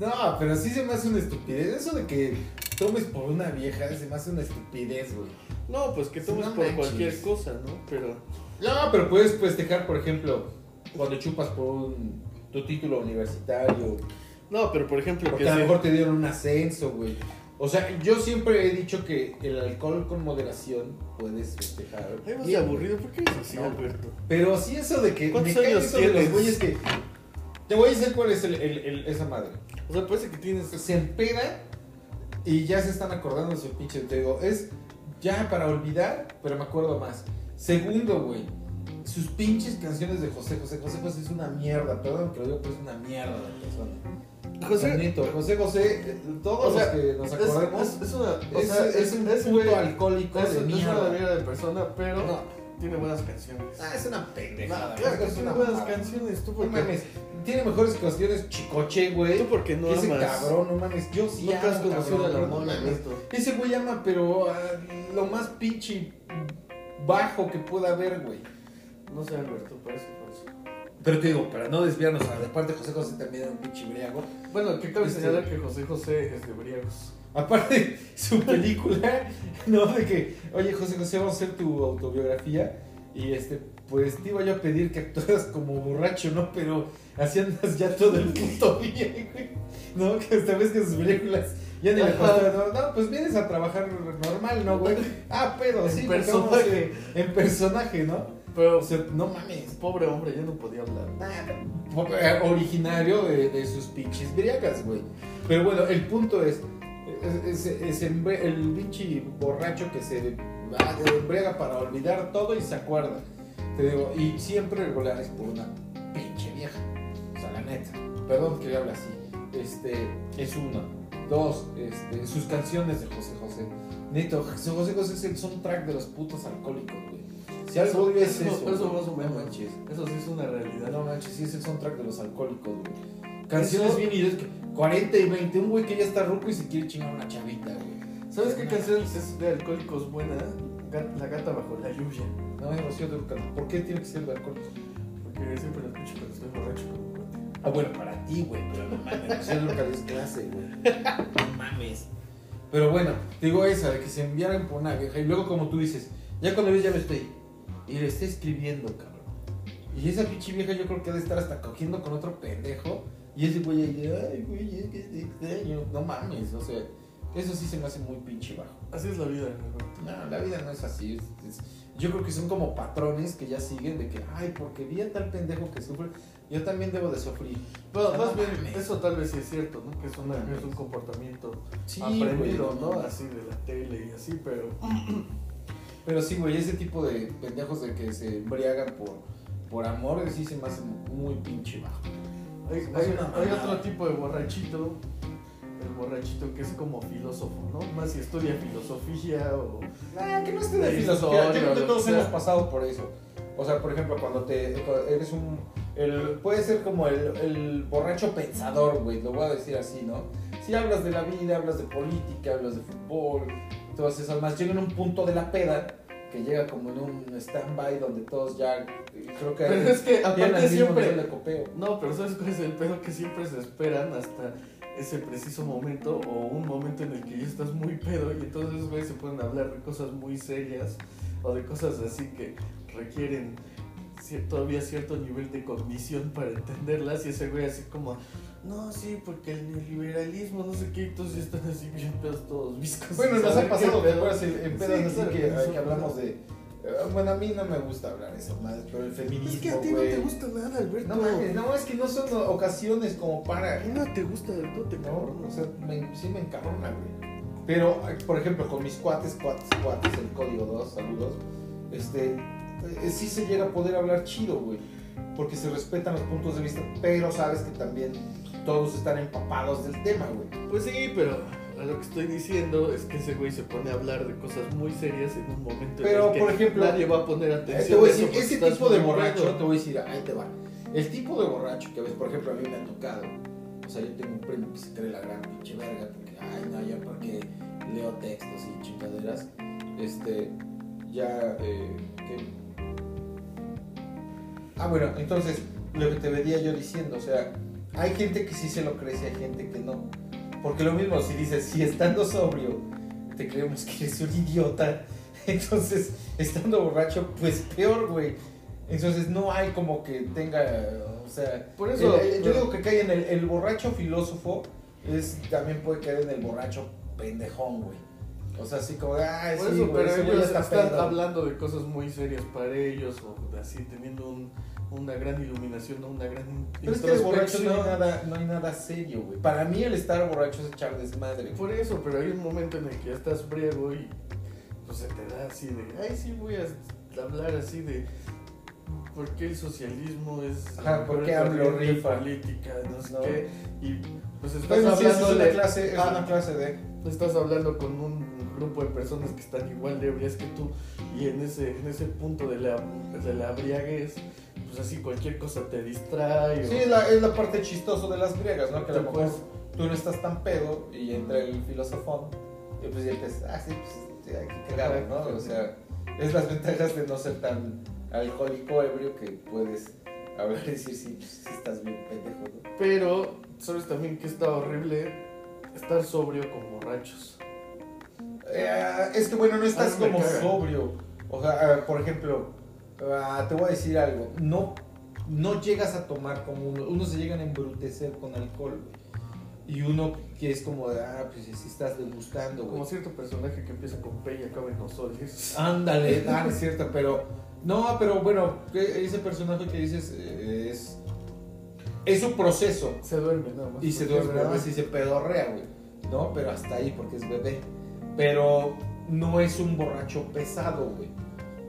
No, pero sí se me hace una estupidez. Eso de que tomes por una vieja se me hace una estupidez, güey. No, pues que tomes No por manches. cualquier cosa, ¿no? Pero. No, pero puedes festejar, por ejemplo, cuando chupas por un, tu título universitario. No, pero por ejemplo, Porque que a lo mejor te dieron un ascenso, güey. O sea, yo siempre he dicho que el alcohol con moderación puedes festejar. Ay, vas de aburrido, ¿por qué eres así, No. Alberto? Pero sí eso de que me ¿Cuántos cae años eso de los güeyes que... Te voy a decir cuál es el, el- el- esa madre. O sea, parece que tienes. Se empeda y ya se están acordando de su pinche. Te digo, es ya para olvidar, pero me acuerdo más. Segundo, güey. Sus pinches canciones de José José. José José es una mierda. Perdón que lo digo, pero es una mierda de persona. José. Bonito. José José, eh, todos O sea, los que nos acordemos. es, es una. O sea, es un es, puto güey, alcohólico es, de es una mierda. mierda de persona, pero No. Tiene buenas canciones. Ah, es una No, pendejada. claro que es tiene buenas mamada. canciones. Tú No porque, mames. Tiene mejores canciones Chicoche, güey. tú porque no ese amas. cabrón, no mames. Yo sí no te has amo, conocido cabrón, no mames. Alberto. Ese güey ama, pero ah, lo más pinche bajo que pueda haber, güey. No sé, Alberto, parece falso. Pero te digo, para no desviarnos, ah, de parte José José también era un pinche briago. Bueno, que cabe Este- señalar que José José es de briagos. Aparte, su película, ¿no? De que, oye, José José, vamos a hacer tu autobiografía. Y este, pues te iba yo a pedir que actuaras como borracho, ¿no? Pero así andas ya todo el puto bien, güey. ¿No? Que esta vez que sus películas ya ni le no, no, pues vienes a trabajar normal, ¿no, güey? Ah, pedo, En sí, a- personaje. En personaje, ¿no? Pero, O sea, no mames. pobre hombre, ya no podía hablar. Eh, originario de, de sus pinches briagas, güey. Pero bueno, el punto es, es, el pinche borracho que se ah, embriaga para olvidar todo y se acuerda. Te digo, y siempre regular es por una pinche vieja. O sea, la neta. Perdón que hable así. Este, es uno. Dos, este, sus canciones de José José. Neto, José José es el soundtrack de los putos alcohólicos, güey. Si algo Eso- es eso- eso, eso No manches. Eso sí es una realidad. No manches, sí es el soundtrack de los alcohólicos, güey. Canciones bien ideas que 40 y 20, un güey que ya está ruco y se quiere chingar una chavita, güey. ¿Sabes qué canción es de alcohólicos buena? La gata bajo la lluvia. No, es Rocío Dúrcal. ¿Por qué tiene que ser de alcohólicos? Porque siempre la escucho cuando estoy borracho. Ah, bueno, para ti, güey, pero no mames, Rocío es clase, güey. No mames. Pero bueno, te digo esa, de que se enviaran por una vieja y luego como tú dices, ya cuando ves ya me estoy y le está escribiendo, cabrón. Y esa pinche vieja yo creo que debe estar hasta cogiendo con otro pendejo y ese güey ahí de, ay, güey, es que te extraño. No mames, o sea, eso sí se me hace muy pinche bajo. Así es la vida, Alberto. No, la vida no es así. es- es- yo creo que son como patrones que ya siguen de que, ay, porque vi a tal pendejo que sufre, yo también debo de sufrir. Bueno, No más bien, mames. eso tal vez sí es cierto, ¿no? Que es, una, No es un comportamiento Sí, aprendido, güey, ¿no? Así de la tele y así, pero... Pero sí, güey, ese tipo de pendejos de que se embriagan por, por amor, sí se me hace muy pinche bajo. Hay, hay- otro tipo de borrachito, el borrachito que es como filósofo, ¿no? Más si estudia filosofía o... Ah, que no De filosofía. Yo creo que todos hemos pasado por eso. O sea, por ejemplo, cuando te eres un. El, puede ser como el, el borracho pensador, güey, lo voy a decir así, ¿no? Si hablas de la vida, hablas de política, hablas de fútbol, todas esas más. Llega en un punto de la peda que llega como en un stand-by donde todos ya. Creo que. Pero es que aparte siempre... de copeo. No, pero ¿sabes cuál es el pedo? Que siempre se esperan hasta ese preciso momento o un momento en el que ya estás muy pedo y entonces, güey, se pueden hablar de cosas muy serias o de cosas así que requieren todavía cierto nivel de cognición para entenderlas y ese güey así como, no, sí, porque el neoliberalismo, no sé qué, entonces están así bien pedos todos viscos. Bueno, nos ha pasado, ¿te acuerdas? En, pedas Sí, así que, que hablamos de. eh, Bueno, a mí no me gusta hablar eso más, pero el feminismo. Es que a ti no güey. te gusta nada, Alberto. No mames, no, es que no son ocasiones como para. No te gusta, no te No, o sea, me, sí me encabrona, güey. Pero, eh, por ejemplo, con mis cuates, cuates, cuates, el código 2, saludos, este, sí se llega a poder hablar chido, güey. Porque se respetan los puntos de vista, pero sabes que también todos están empapados del tema, güey. Pues sí, pero a lo que estoy diciendo es que ese güey se pone a hablar de cosas muy serias en un momento Pero, en el que por ejemplo, nadie va a poner Eh, atención. te voy a decir, ese tipo de borracho, te voy a decir, ahí te va. El tipo de borracho que ves, por ejemplo, a mí me ha tocado. O sea, yo tengo un primo que se cree la gran pinche verga, porque, ay, no, yo porque leo textos y chingaderas. este, ya, eh, ¿qué? Ah, bueno, entonces, lo que te venía yo diciendo, o sea, hay gente que sí se lo cree y hay gente que no. Porque lo mismo, si dices, si estando sobrio, te creemos que eres un idiota, entonces, estando borracho, pues peor, güey. Entonces, no hay como que tenga, o sea, Por eso, el- el- yo digo que cae en el, el borracho filósofo, es, también puede caer en el borracho pendejón, güey. O sea, así como, ay, Por sí, eso, güey, pero ese güey ellos está están pedo". hablando de cosas muy serias para ellos, o así teniendo un- una gran iluminación, una gran Pero es que borracho no hay nada, no hay nada serio, güey. Para mí el estar borracho es echar desmadre. Por eso, pero hay un momento en el que ya estás briego y pues se te da así de, ay, sí voy a hablar así de por qué el socialismo es Ajá, por qué corriente rifa. política, no sé No. qué, y pues estás sí, eso hablando es una de, clase, es Ah. una clase de... estás hablando con un grupo de personas que están igual de ebrias que tú y en ese, en ese punto de la, de la briaguez, pues así cualquier cosa te distrae. o- Sí, es la, es la parte chistoso de las griegas, ¿no? Que a lo mejor tú no estás tan pedo y entra el filosofón y pues ya empiezas, ah, sí, pues hay que cagar, ¿no? O sea, es las ventajas de no ser tan alcohólico ebrio que puedes hablar y decir, sí, pues estás bien pendejo, ¿no? Pero, ¿sabes también que está horrible? Estar sobrio con borrachos. Eh, es que bueno, no estás como caga. sobrio. O sea, ah, por ejemplo, ah, te voy a decir algo. No, no llegas a tomar como uno. Uno se llegan a embrutecer con alcohol, güey. Y uno que es como de, ah, pues si estás degustando, güey. Como cierto personaje que empieza con P y acaba en Osoles. Ándale, ah, es cierto, pero. No, pero bueno, que ese personaje que dices eh, es. Es su proceso. Se duerme nada más. Y se duerme nada más y se pedorrea, güey. ¿No? Pero hasta ahí porque es bebé. Pero no es un borracho pesado, güey.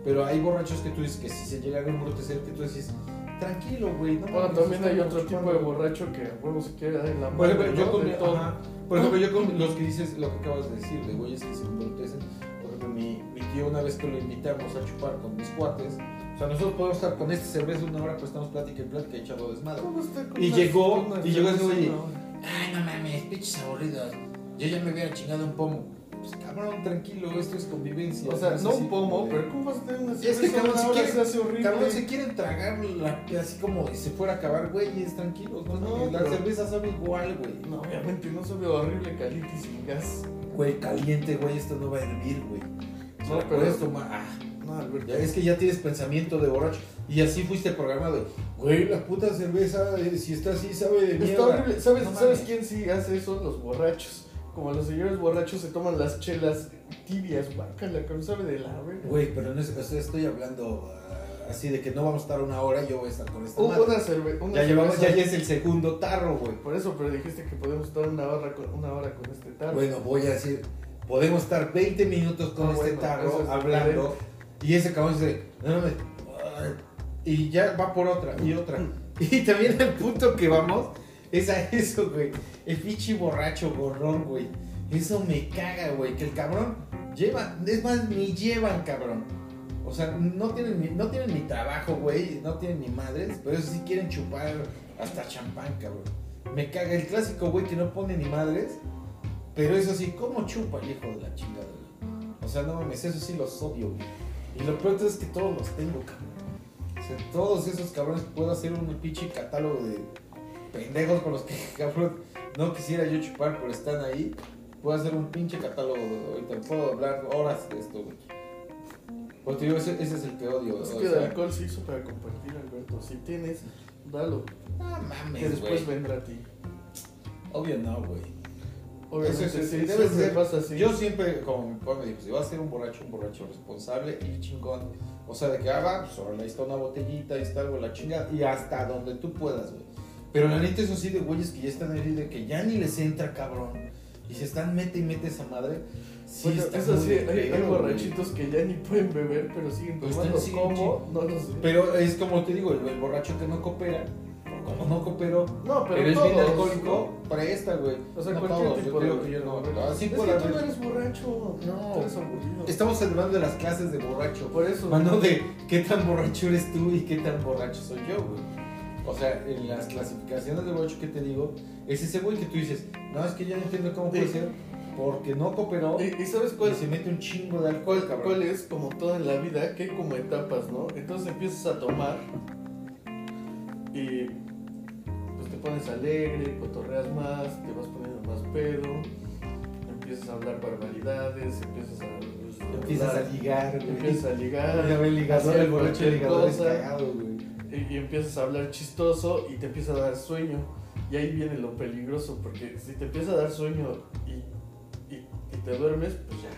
Pero hay borrachos que tú dices que si se llegan a embrutecer, que tú dices, tranquilo, güey. No Bueno, también hay otro tipo chupando". de borracho que a huevo se quiere dar en la ejemplo, madre, yo ¿no? con, De todo. ajá. Por ejemplo, yo con los que dices lo que acabas de decir, de güeyes que se embrutecen. Por ejemplo, mi, mi tío, una vez que lo invitamos a chupar con mis cuates, o sea, nosotros podemos estar con esta cerveza una hora, pues estamos plática y plática y echando desmadre. ¿Cómo está con Y llegó- y llegó ese güey. Ay, no mames, pinches aburridos. Yo ya me hubiera chingado un pomo. Pues cabrón, tranquilo, esto es convivencia. O sea, no un pomo, pero ¿cómo vas a tener una Es que, cerveza cabrón, hora? quieren- se hace horrible. Cabrón, se quieren tragar la, así como si fuera a acabar, güeyes, tranquilos. No, No, la pero- cerveza sabe igual, güey. No, obviamente no sabe horrible caliente y sin gas. Güey, caliente, güey, esto no va a hervir, güey. No, pero- pero esto ma- ah, No, Alberto. ya es que ya tienes pensamiento de borracho. Y así fuiste programado. Güey, la puta cerveza, eh, si está así, sabe de Está mierda. horrible. ¿Sabes, No ¿Sabes quién sí hace eso? Los borrachos. Como los señores borrachos se toman las chelas tibias, guácala, que no sabe de la verga. Güey, pero no es, o sea, estoy hablando ah, así de que no vamos a estar una hora y yo voy a estar con esta madre. una cerveza. Ya llevamos, ya, es el segundo tarro, güey. Por eso, pero dijiste que podemos estar una hora con, una hora con este tarro. Bueno, voy a decir, podemos estar 20 minutos con Ah, este bueno, tarro es hablando y ese cabrón dice, no mames, ay", y ya va por otra y otra. Y también el punto que vamos es a eso, güey. El pinche borracho gorrón, güey. Eso me caga, güey. Que el cabrón lleva, es más, ni llevan, cabrón. O sea, no tienen, ni, no tienen ni trabajo, güey. No tienen ni madres, pero eso sí quieren chupar hasta champán, cabrón. Me caga el clásico, güey, que no pone ni madres. Pero eso sí, ¿cómo chupa el hijo de la chingada? O sea, no mames, eso sí los odio, güey. Y lo peor es que todos los tengo, cabrón. O sea, todos esos cabrones puedo hacer un pinche catálogo de pendejos con los que, cabrón, no quisiera yo chupar, pero están ahí. Puedo hacer un pinche catálogo, de- ahorita puedo hablar horas de esto, güey. Porque digo, ese, ese es el que odio. es o que el alcohol se hizo para compartir, Alberto. Si tienes, dalo. Que mames, después güey. vendrá a ti. Obvio no, güey. Obviamente, Eso es- sí, debe siempre ser- pasa así. Yo siempre, como mi papá me dijo, si vas a ser un borracho, un borracho responsable y chingón. O sea, de que, ah, va, pues ahora está una botellita, ahí está algo, la chingada. Y hasta donde tú puedas, güey. Pero la neta, eso sí, de güeyes que ya están ahí, de que ya ni les entra, cabrón. Y se están mete y mete esa madre. Sí, Bueno, está eso sí, hay, hay borrachitos que ya ni pueden beber, pero siguen Pues tomando. están- siguen ¿Cómo? No lo sé. Pero es como te digo, el, el borracho que no coopera, como no cooperó, No, pero eres bien alcohólico, presta, güey. O sea, no cualquier todos, tipo yo de digo que yo no. Así es que tú no eres borracho. No. Eres. Estamos hablando de las clases de borracho. Por eso. Mano de qué tan borracho eres tú y qué tan borracho soy yo, güey. O sea, en las clasificaciones de borracho que te digo, es ese güey que tú dices, no, es que ya no entiendo cómo puede ser porque no cooperó ¿Y, y sabes cuál, y se mete un chingo de alcohol, cabrón. cuál es como todo en la vida? Que hay como etapas, ¿no? Entonces empiezas a tomar y pues te pones alegre, cotorreas más, te vas poniendo más pedo, empiezas a hablar barbaridades, empiezas a... pues, Empiezas a ligar, güey. empiezas a ligar, Ya ve el ligador, el cualquier ligador es cosa. cagado, güey. Y, empiezas a hablar chistoso y te empieza a dar sueño. Y ahí viene lo peligroso, porque si te empieza a dar sueño y, y- y te duermes, pues ya,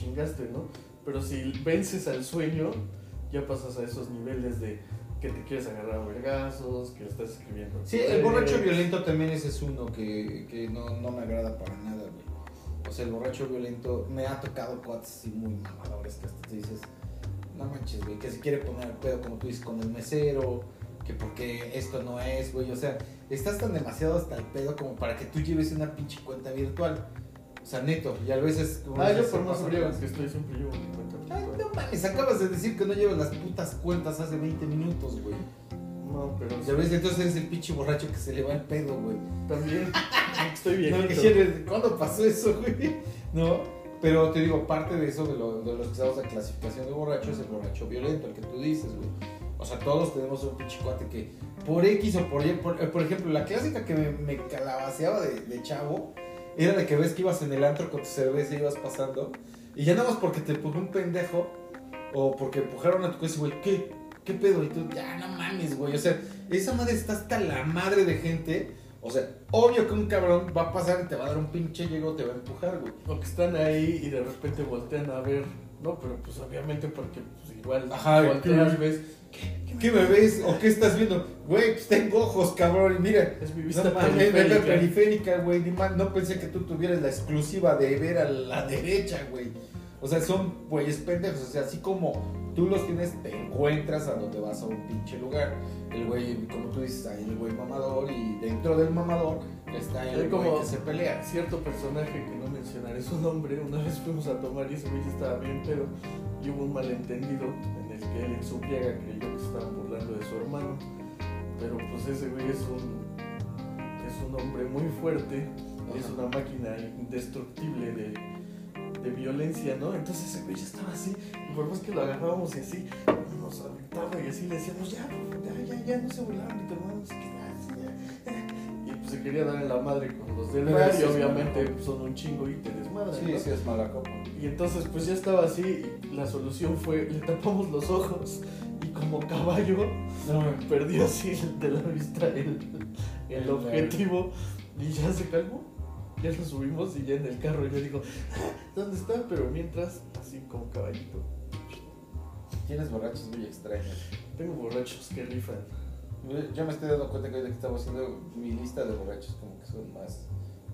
chingaste, ¿no? Pero si vences al sueño, ya pasas a esos niveles de que te quieres agarrar a vergazos, que estás escribiendo. Sí, el borracho violento también ese es uno que, que no, no me agrada para nada, güey. O sea, el borracho violento me ha tocado cuates así muy mamadores que hasta te dices, no manches, güey, que se quiere poner el pedo como tú dices con el mesero, que porque esto no es, güey. O sea, estás tan demasiado hasta el pedo como para que tú lleves una pinche cuenta virtual. O sea, neto, y a veces... como Ah, yo por más que estoy, siempre llevo mi cuenta. Ay, virtual. no mames, acabas de decir que no llevas las putas cuentas hace 20 minutos, güey. No, pero Ya ves, entonces eres el pinche borracho que se le va el pedo, güey. también estoy No, viejito. quisiera- ¿Cuándo pasó eso, güey? ¿No? Pero te digo, parte de eso, de, lo- de los que estamos en clasificación de borracho, es el borracho violento, el que tú dices, güey. O sea, todos tenemos un pinche cuate que por X o por Y, por, eh, por ejemplo, la clásica que me, me calabaceaba de, chavo era de que ves que ibas en el antro con tu cerveza y ibas pasando y ya nada más porque te empujó un pendejo o porque empujaron a tu casa, güey, ¿qué? ¿Qué pedo? Y tú, ya no mames, güey. O sea, esa madre está hasta la madre de gente. O sea, obvio que un cabrón va a pasar y te va a dar un pinche llego, te va a empujar, güey. O que están ahí y de repente voltean a ver. No, pero pues obviamente porque pues, igual Ajá, volteas, ¿qué? ves. ¿Qué me ves? ¿O qué estás viendo? Güey, pues tengo ojos, cabrón. Y mira, Es mi no vista la periférica. periférica, güey. Ni más, no pensé que tú tuvieras la exclusiva de ver a la derecha, güey. O sea, son güeyes pendejos. O sea, así como tú los tienes, te encuentras a donde vas a un pinche lugar. El güey, como tú dices, hay el güey mamador. Y dentro del mamador está el güey como- que se pelea. Cierto personaje que no mencionaré su nombre, una vez fuimos a tomar y ese güey estaba bien pedo y hubo un malentendido en el que él en su pliega creyó que se estaban burlando de su hermano. Pero pues ese güey es un, es un hombre muy fuerte, es Ajá. una máquina indestructible de, de violencia, ¿no? Entonces ese güey ya estaba así, y por más que lo agarrábamos y así, nos aventaba y así le decíamos, ya, ya, ya, ya, no se burlaron de tu hermano, no sé qué, ya, ya". Y pues se quería dar en la madre con los del y es obviamente pues, son un chingo y te desmadran, Sí, sí, es mala copa. Y entonces pues ya estaba así y la solución fue, le tapamos los ojos y como caballo perdió así de la vista el, el El- objetivo y ya se calmó. Ya lo subimos y ya en el carro yo digo, "Ah, ¿dónde está? Pero mientras, así como caballito. Tienes borrachos muy extraños. Tengo borrachos que rifan. Yo me estoy dando cuenta que ahorita que estamos haciendo mi lista de borrachos como que son más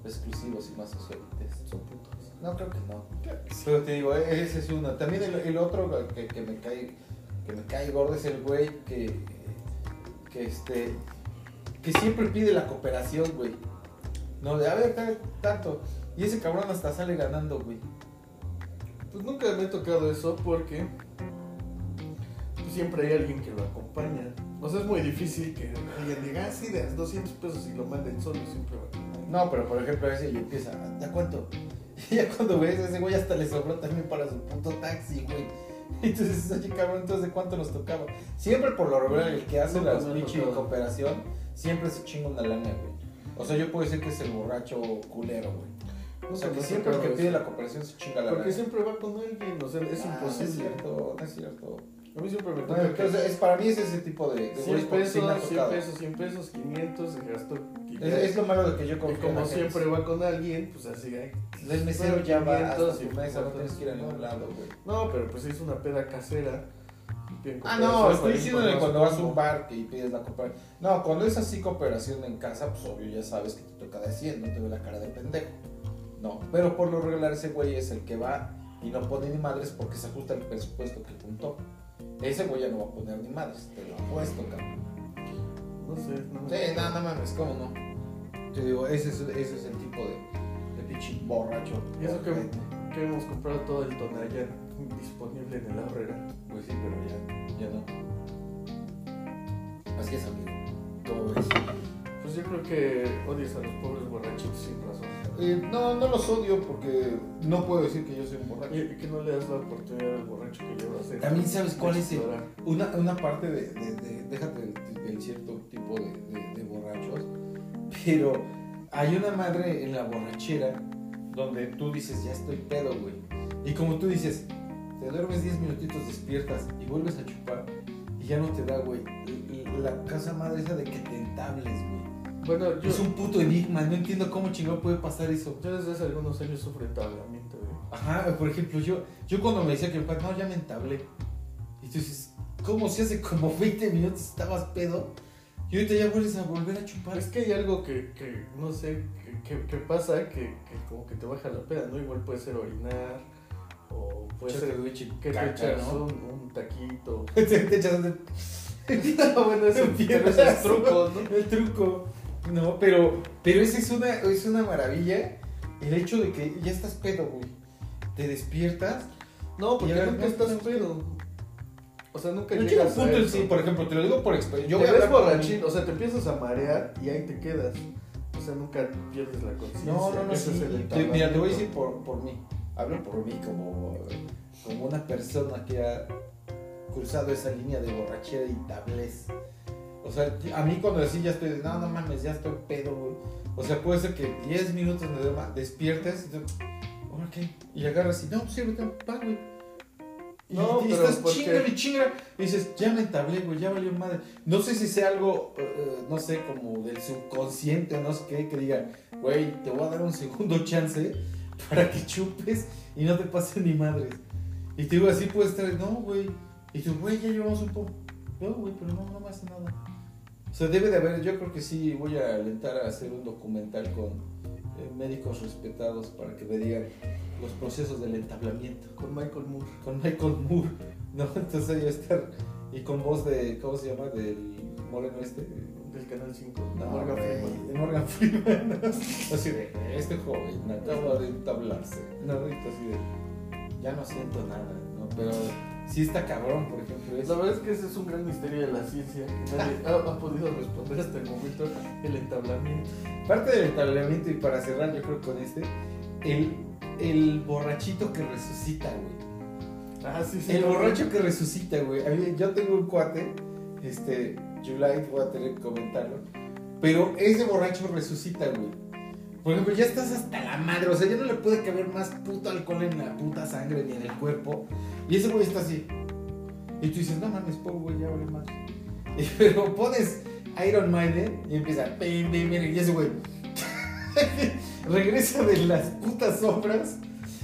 exclusivos y más socialites. Son putos. No, creo que no. Pero te digo, e- ese es uno. También el, el otro que, que me cae que me cae gordo es el güey que que este que siempre pide la cooperación, güey. No, de a ver, tanto. Y ese cabrón hasta sale ganando, güey. Pues nunca me ha tocado eso porque siempre hay alguien que lo acompaña. O sea, es muy difícil que alguien diga, ah, sí, de 200 pesos y lo manden solo, siempre va a. No, pero por ejemplo, ese y empieza, ¿de cuánto? Y ya cuando ves, ese güey hasta le sobró también para su puto taxi, güey. Entonces, oye, cabrón, entonces, ¿de cuánto nos tocaba? Siempre por lo regular, el que hace ha pinche cooperación, siempre se chinga una lana, güey. O sea, yo puedo decir que es el borracho culero, güey. O sea, que siempre el que pide la cooperación se chinga la Porque lana. siempre va con alguien, o sea, es Ah, No es imposible. cierto, no es cierto. A mí siempre me toca entonces, es, para mí es ese tipo de, de 100 güeyes porque sí me ha pesos, 100 tocado. pesos, 100 pesos, 500, se gastó. y Es, lo malo de que yo y confío en como siempre va con alguien, pues así. El mesero ya va 500 tu y mesa, no tienes que ir a ningún lado, güey. No, pero pues es una peda casera. Ah, no, estoy más cuando vas a un combo. bar que pides la cooperación. No, cuando es así cooperación en casa, pues obvio ya sabes que te toca de 100, no te ve la cara de pendejo. No, pero por lo regular ese güey es el que va y no pone ni madres porque se ajusta el presupuesto que juntó. Ese güey ya no va a poner ni madres, te lo apuesto, cabrón. No sé, no me Sí, no, no mames, ¿cómo no? Te digo, ese es, ese es el tipo de, de pinche borracho. Y eso que, hemos comprado todo el Tonayán disponible en el Herrera. Pues sí, pero ya, ya no. Así es, amigo. ¿Cómo ves? Pues yo creo que odias a los pobres borrachitos sin razón. Eh, no, no los odio porque no puedo decir que yo soy un borracho. Y que no le das la oportunidad al borracho que lleva a ser. También sabes cuál es el-. Una, una parte de, de- de- déjate del, del cierto tipo de, de- de borrachos, pero hay una madre en la borrachera donde tú dices, ya estoy pedo, güey. Y como tú dices, te duermes 10 minutitos, despiertas y vuelves a chupar y ya no te da, güey. La casa madre esa de que te entables, güey. Bueno, yo, Es un puto enigma, no entiendo cómo chingado puede pasar eso. yo desde hace algunos años sufro entablamiento, güey. Ajá, por ejemplo, yo, yo cuando me decía que no, ya me entablé. Y tú dices, ¿cómo si hace como 20 minutos estabas pedo? Y ahorita ya vuelves a volver a chupar. Es que hay algo que, que no sé, que, que- que pasa que, que como que te baja la peda, ¿no? Igual puede ser orinar, o puede ser que te echas ¿no? un, un taquito. te, te echas un- no, bueno, eso, pero es truco, ¿no? El truco. No, pero, pero esa es una, es una maravilla. El hecho de que ya estás pedo, güey. Te despiertas. No, porque nunca no, estás pedo. O sea, nunca No llega llegas un punto a eso. sí, por ejemplo, te lo digo por experiencia. Yo a ves borrachín, o sea, te empiezas a marear y ahí te quedas. O sea, nunca pierdes la conciencia. No, no, no, sí. es el Te- mira, te voy a decir por, por mí. Hablo por mí como, como una persona que ha cruzado esa línea de borrachera y tablez. O sea, a mí cuando así ya estoy de, no, no mames, ya estoy pedo, güey. O sea, puede ser que 10 minutos me duerma, despiertes y ¿ahora qué? Y agarras y, no, pues un pan, güey. Y, No, y estás porque- chinga y chinga. Y dices, ya me entablé, güey, ya valió madre. No sé si sea algo, eh, eh, no sé, como del subconsciente no sé qué, que diga, güey, te voy a dar un segundo chance para que chupes y no te pase ni madres. Y te digo, así puedes estar, no, güey. Y tú, güey, ya llevamos un poco. No, güey, pero no, no me hace nada. O sea, debe de haber, yo creo que sí voy a alentar a hacer un documental con eh, médicos respetados para que me digan los procesos del entablamiento. Con Michael Moore. Con Michael Moore, ¿no? Entonces ahí va a estar. Y con voz de, ¿cómo se llama? Del moreno este. Del Canal 5. No, Morgan güey, Freeman. de Morgan Freeman. así de, este joven acaba de entablarse. No, ahorita así de, ya no siento nada, ¿no? Pero sí está cabrón, por ejemplo. La verdad es que ese es un gran misterio de la ciencia que nadie ha, ha podido responder hasta el momento. El entablamiento. Parte del entablamiento, y para cerrar, yo creo con este, el, el borrachito que resucita, güey. Ah, sí, sí. El borracho que resucita, güey. Yo tengo un cuate, este, July, voy a tener que comentarlo. Pero ese borracho resucita, güey. Por ejemplo, ya estás hasta la madre, o sea, ya no le puede caber más puto alcohol en la puta sangre ni en el cuerpo. Y ese güey está así. Y tú dices, no mames, pobre güey, ya vale más. Pero pones Iron Maiden y empieza, pim, pim, pim, y ese güey regresa de las putas sombras.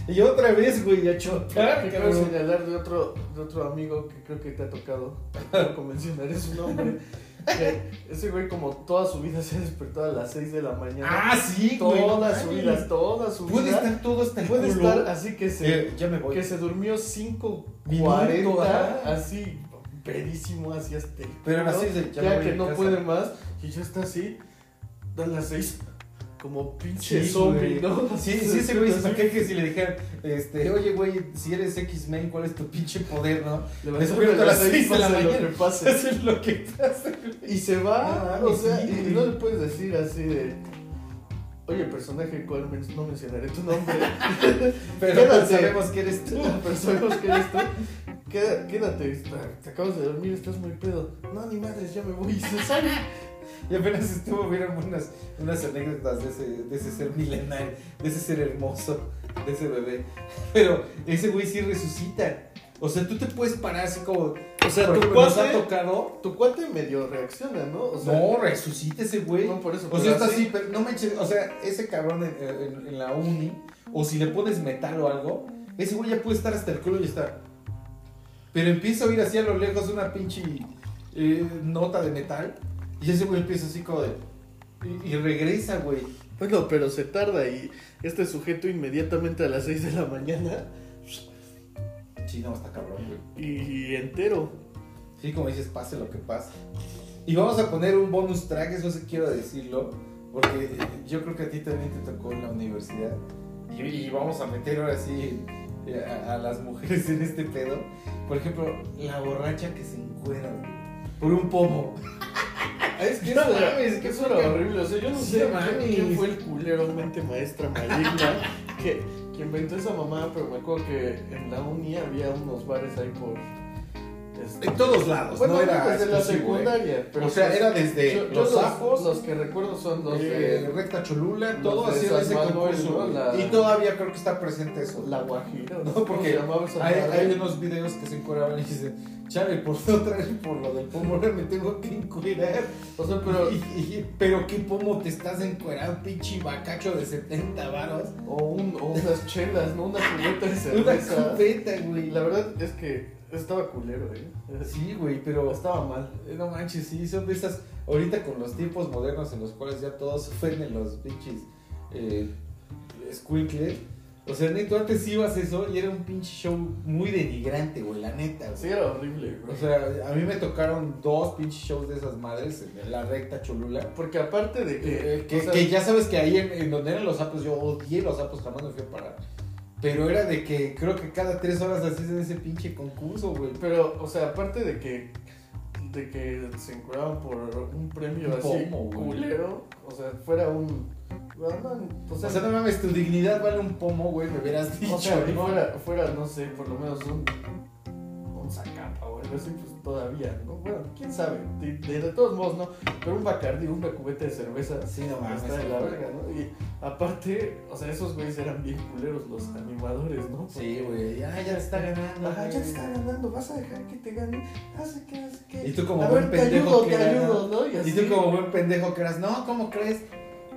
Y otra vez, güey, a chocar, Que quiero señalar de otro, de otro amigo que creo que te ha tocado. Tampoco mencionaré su nombre. Que ese güey, como toda su vida, se ha despertado a las 6 de la mañana. Ah, sí, güey. no toda su vida, toda su Puede vida. estar todo hasta el puede culo. estar así que se, Eh, ya me voy. que se durmió Minuto, 5.40, ajá. así, pedísimo, así hasta el Pero culo, así de, ya ya, me voy que a no casa. puede más, y ya está así, dan las 6, como pinche Sí, zombie, güey. ¿no? Sí, sí, ese güey se saqué que si le dijeran, este, oye, güey, si eres X-Men, ¿cuál es tu pinche poder, no? Levántate Despierta a las de la pase lo mañana. que pase. Es lo que pasa, güey. Y se va, No o sea, sí, y no le puedes decir así de. Oye, personaje, men- no mencionaré tu nombre. Pero Quédate. sabemos que eres tú. pero sabemos que eres tú. Quédate, está- te acabas de dormir, estás muy pedo. No, ni madres, ya me voy. Y se sale. Y apenas estuvo, vieron unas, unas anécdotas de ese, de ese ser milenario, de ese ser hermoso, de ese bebé. Pero ese güey sí resucita. O sea, tú te puedes parar así como. O sea, tu nos ha cuate, tocado. tu cuate medio reacciona, ¿no? O sea, no, resucita ese güey. no por eso. O sea, está así, pero no me eches. O sea, ese cabrón en, en- en la uni, o si le pones metal o algo, ese güey ya puede estar hasta el culo y está. Pero empieza a oír así a lo lejos una pinche eh, nota de metal, y ese güey empieza así como de. Y, y regresa, güey. Bueno, pero se tarda y este sujeto inmediatamente a las 6 de la mañana Sí, no, está cabrón, güey. y entero. Sí, como dices, pase lo que pase. Y vamos a poner un bonus track, eso sí quiero decirlo, porque yo creo que a ti también te tocó en la universidad. Y, y vamos a meter ahora sí eh, a, a las mujeres en este pedo. Por ejemplo, la borracha que se güey, por un pomo. Es que No eso, mames, qué eso era horrible. O sea, yo no Sí, sé quién- mames. quién fue el culero mente maestra maligna que, que inventó esa mamá, pero me acuerdo que en la uni había unos bares ahí por. este, En todos lados, bueno, no era desde la ¿eh? secundaria. Pero O sea, pues, era desde yo- los sapos, Los que recuerdo son los eh, de Recta Cholula, los todo hacía ese concurso. La- Y todavía creo que está presente eso. La Guajira. No, ¿Cómo porque Hay, hay unos videos que se encueraban y dicen, Chale, por otra vez por lo del pomo ahora me tengo que encuerar. O sea, pero. Y- y- pero qué pomo te estás encuerando, pinche bacacho de 70 varos. O, un, o unas chelas, ¿no? Una cubeta de Una cerveza. copeta, Y güey. la verdad es que estaba culero, ¿eh? Sí, güey, pero Estaba mal. eh, no manches, sí, son de estas. Ahorita con los tiempos modernos en los cuales ya todos ofenden los pinches eh, squinkles. O sea, neto, antes ibas eso y era un pinche show muy denigrante, güey, la neta, güey. Sí, era horrible, güey. O sea, a mí me tocaron dos pinches shows de esas madres en la recta Cholula. Porque aparte de que. Eh, que, o sea, que ya sabes que ahí en, en donde eran los sapos, yo odié los sapos, jamás me fui a parar. Pero era de que creo que cada tres horas hacían ese pinche concurso, güey. Pero, o sea, aparte de que. De que se encuraban por un premio Un así pomo, culero. O sea, fuera un. No, no, o sea, no mames, tu dignidad vale un pomo, güey, me hubieras dicho. o sea, y ¿no? fuera, fuera, no sé, por lo menos un. Un zacapa o algo así, pues todavía, ¿no? Bueno, quién sabe. De, de- de todos modos, ¿no? Pero un bacardi, una cubeta de cerveza. Sí, no mames. Está de la verga, ¿no? Y aparte, o sea, esos güeyes eran bien culeros, los animadores, ¿no? Sí, güey, ya, ya está ganando. Ajá, ya güey. te está ganando, vas a dejar que te gane. Hace que, hace que. Y tú como a buen ver, te pendejo ayudo, que te ayudo, ¿no? Y, así. Y tú como buen pendejo que eras, no, ¿cómo crees?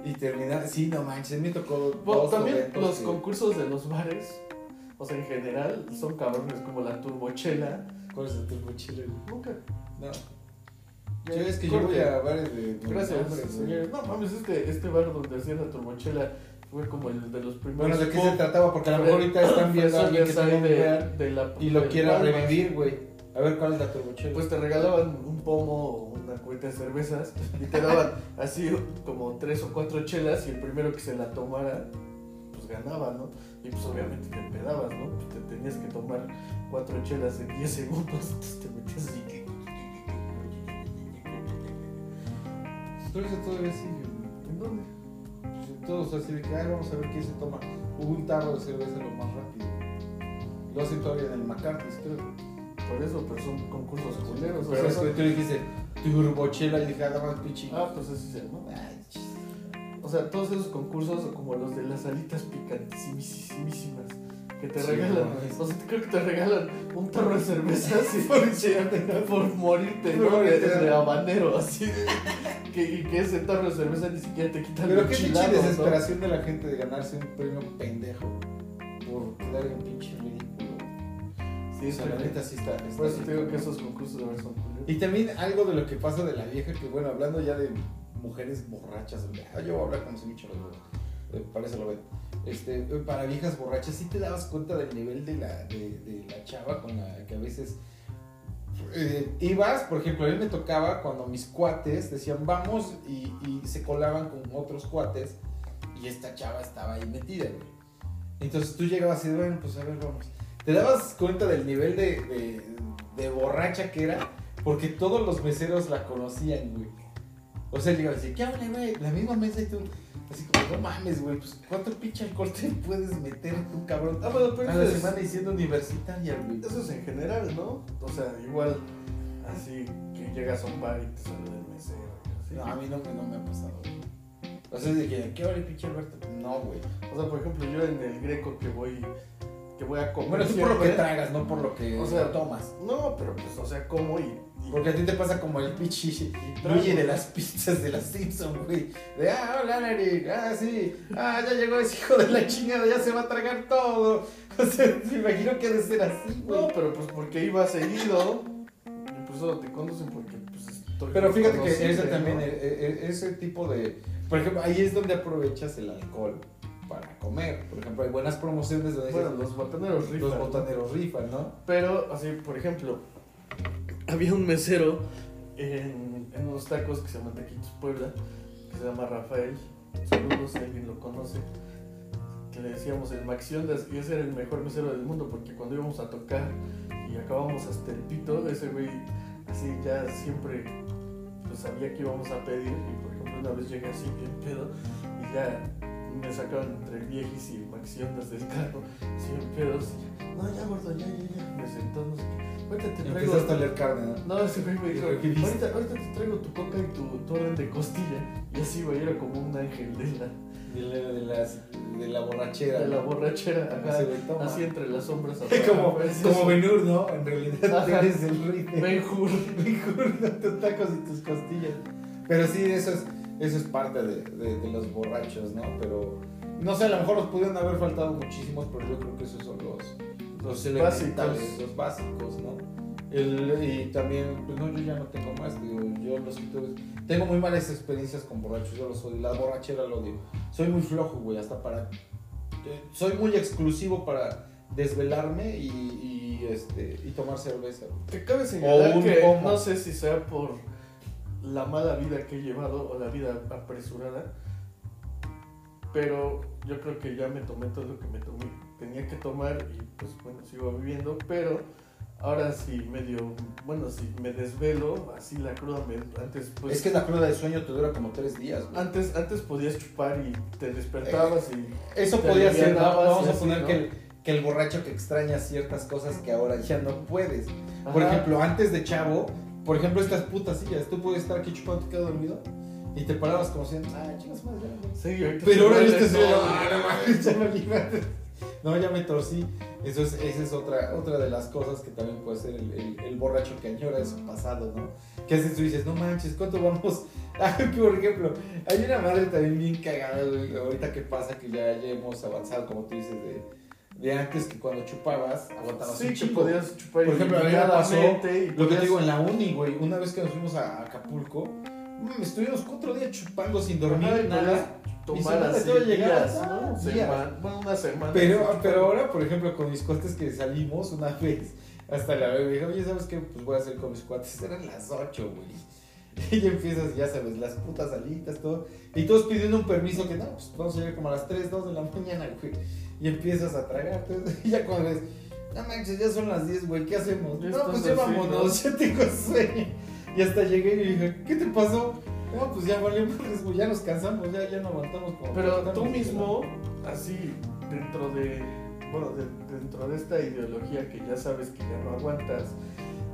Y terminar, sí, no manches, me tocó Bueno, dos también los concursos de los bares, o sea, en general, son cabrones como la turbochela. ¿Cuál es el turbo chile? güey? Nunca. No. Yo es que yo voy a bares de... de Gracias, hombres, señores. No mames, este, este bar donde hacían la turbochela fue como el de los primeros. Bueno, ¿de qué se trataba? Porque a lo mejor ahorita están viendo a alguien que un lugar de, de la, y lo quiera revivir, güey. A ver, ¿cuál es la turbochela? Pues te regalaban un pomo una cubeta de cervezas y te daban así como tres o cuatro chelas y el primero que se la tomara, pues ganaba, ¿no? Y pues obviamente te empedabas, ¿no? Pues te tenías que tomar cuatro chelas en 10 segundos, entonces te metías así. Pero eso todavía sigue. ¿En dónde? Pues, Todos así de que, ay, vamos a ver quién se toma un tarro de cerveza lo más rápido. Lo hacen todavía en el McCarthy's, creo. Por eso, pero son concursos culeros. O Pero sea, es que son- tú dijiste turbochela y dije, ah, nada más pinche. Ah, pues así se llama. Ay, chis. O sea, todos esos concursos como los de las alitas picantísimas que te Sí, regalan. no, O sea, creo que te regalan un tarro de cervezas y Por ¿no? por morirte, ¿no? De, habanero, así. Que, y que ese tarro de cerveza ni siquiera te quita Pero el qué pinche ¿no? desesperación de la gente de ganarse un premio pendejo por quedar en pinche ridículo. Sí, o sea, la neta sí está. está Por eso te digo que ¿no? esos concursos de verdad son. Y también algo de lo que pasa de la vieja, que bueno, hablando ya de mujeres borrachas, yo voy a hablar como si mucho lo parece lo ven. Este, para viejas borrachas, sí te dabas cuenta del nivel de la, de, la chava con la que a veces eh, ibas, por ejemplo, a mí me tocaba cuando mis cuates decían vamos y, se colaban con otros cuates y esta chava estaba ahí metida. Entonces tú llegabas y bueno, pues a ver, vamos. Te dabas cuenta del nivel de, de borracha que era porque todos los meseros la conocían, güey. O sea, llegaba y decía, ¿qué habla, güey? La misma mesa y tú. Así como, no mames, güey, pues ¿cuánto pinche alcohol te puedes meter tú, cabrón? Ah, bueno, pero A la es- semana diciendo universitaria, güey. Eso es en general, ¿no? O sea, igual así que llegas a un bar y te sale del mesero. y así. No, a mí no, me- no me ha pasado, güey. O sea, dije, ¿qué hora, pinche Alberto? No, güey. O sea, por ejemplo, yo en el greco que voy que voy a comer Bueno, tú por lo que tragas, no por lo que O sea, tomas. No, pero pues, o sea, como y, y- Porque a ti te pasa como el pinche Luigi de las pizzas de las Simpsons, güey. De, ah, hola, Larry. Ah, sí. Ah, ya llegó ese hijo de la chingada, ya se va a tragar todo. O sea, me imagino que ha de ser así, güey. No, pero pues porque iba seguido. Y pues solo te conocen porque pues estoy Pero fíjate que ese también, ¿no? eh, eh, ese tipo de... Por ejemplo, ahí es donde aprovechas el alcohol para comer. Por ejemplo, hay buenas promociones donde Bueno, los botaneros rifan. los botaneros rifan, ¿no? Pero, así, por ejemplo, había un mesero en, en unos tacos que se llaman Taquitos Puebla, que se llama Rafael. Saludos si alguien lo conoce. Que le decíamos el Maxiondas, y ese era el mejor mesero del mundo, porque cuando íbamos a tocar y acabamos hasta el pito, ese güey, así ya siempre pues sabía que íbamos a pedir y por ejemplo una vez llegué así bien pedo y ya me sacaron entre viejis y maxiondas del carro, bien pedos. No, ya gordo, ya, ya, ya. Me sentó, no sé qué. Ahorita te traigo. Empezaste a oler carne, ¿no? No, ese güey me dijo, ahorita, ahorita te traigo tu coca y tu, tu orden de costilla. Y así, güey, era como un ángel de la, De la, de las, de la borrachera. de la borrachera, güey, toma. así entre las sombras. como, Pues, como eso. Benur, ¿no? En realidad Ajá. eres el rey de Ben Hur. Ben-Hur, ¿no? tus tacos y tus costillas. Pero sí, eso es, eso es parte de, de- de los borrachos, ¿no? Pero, no sé, a lo mejor nos pudieron haber faltado muchísimos, pero yo creo que esos son los, los elementales, básicos. los básicos, ¿no? El, y también, pues no, yo ya no tengo más, digo, yo los tengo muy malas experiencias con borrachos, yo los odio, la borrachera lo odio. Soy muy flojo, güey, hasta para... eh, Soy muy exclusivo para desvelarme y, y, este, y tomar cerveza. güey. Cabe señalar O un que no sé si sea por la mala vida que he llevado o la vida apresurada, pero yo creo que ya me tomé todo lo que me tomé, tenía que tomar y pues bueno, sigo viviendo, pero ahora sí medio, bueno, si me desvelo, así la cruda me, antes pues... es que la cruda de sueño te dura como tres días, güey. Antes, antes podías chupar y te despertabas y... Eso te podía ser, ¿no? vamos a así, poner ¿no? que, el, que el borracho que extraña ciertas cosas que ahora ya no puedes. Por ejemplo, antes de chavo, por ejemplo, estas putas sillas, tú puedes estar aquí chupando, te quedas dormido y te parabas como diciendo, ah, chingas madre, ya, güey". Sí, Pero ahora yo estoy. "Ah, no ya me libraste". No, ya me torcí. Eso es, esa es otra, otra de las cosas que también puede ser el, el- el borracho que añora de su pasado, ¿no? Que haces tú dices, no manches, ¿cuánto vamos? Por ejemplo, hay una madre también bien cagada, güey, ahorita que pasa que ya, ya hemos avanzado, como tú dices, de, de antes que cuando chupabas, aguantabas Sí, un que podías chupar Por ejemplo, a mí me pasó Lo que te digo en la uni, güey, una vez que nos fuimos a Acapulco, mm, estuvimos cuatro días chupando sin dormir, Ajá, nada. tomar así todo días, ¿no? días. Semana- bueno, una semana. Pero, pero ahora, por ejemplo, con mis cuates que salimos una vez, hasta la me dije, oye, ¿sabes qué? Pues voy a hacer con mis cuates. Eran las 8, güey. Y empiezas, ya sabes, las putas alitas, todo. Y todos pidiendo un permiso que no, pues vamos a llegar como a las 3, 2 de la mañana, güey. Y empiezas a tragar. entonces, Y ya cuando ves, no manches, ya son las 10, güey, ¿qué hacemos? No, pues ya vámonos, ya tengo sueño. Y hasta llegué y dije, ¿qué te pasó? No, pues ya valió madres, güey, ya nos cansamos, ya, ya no aguantamos. Como Pero tú mismo, así, dentro de, bueno, de- dentro de esta ideología que ya sabes que ya no aguantas,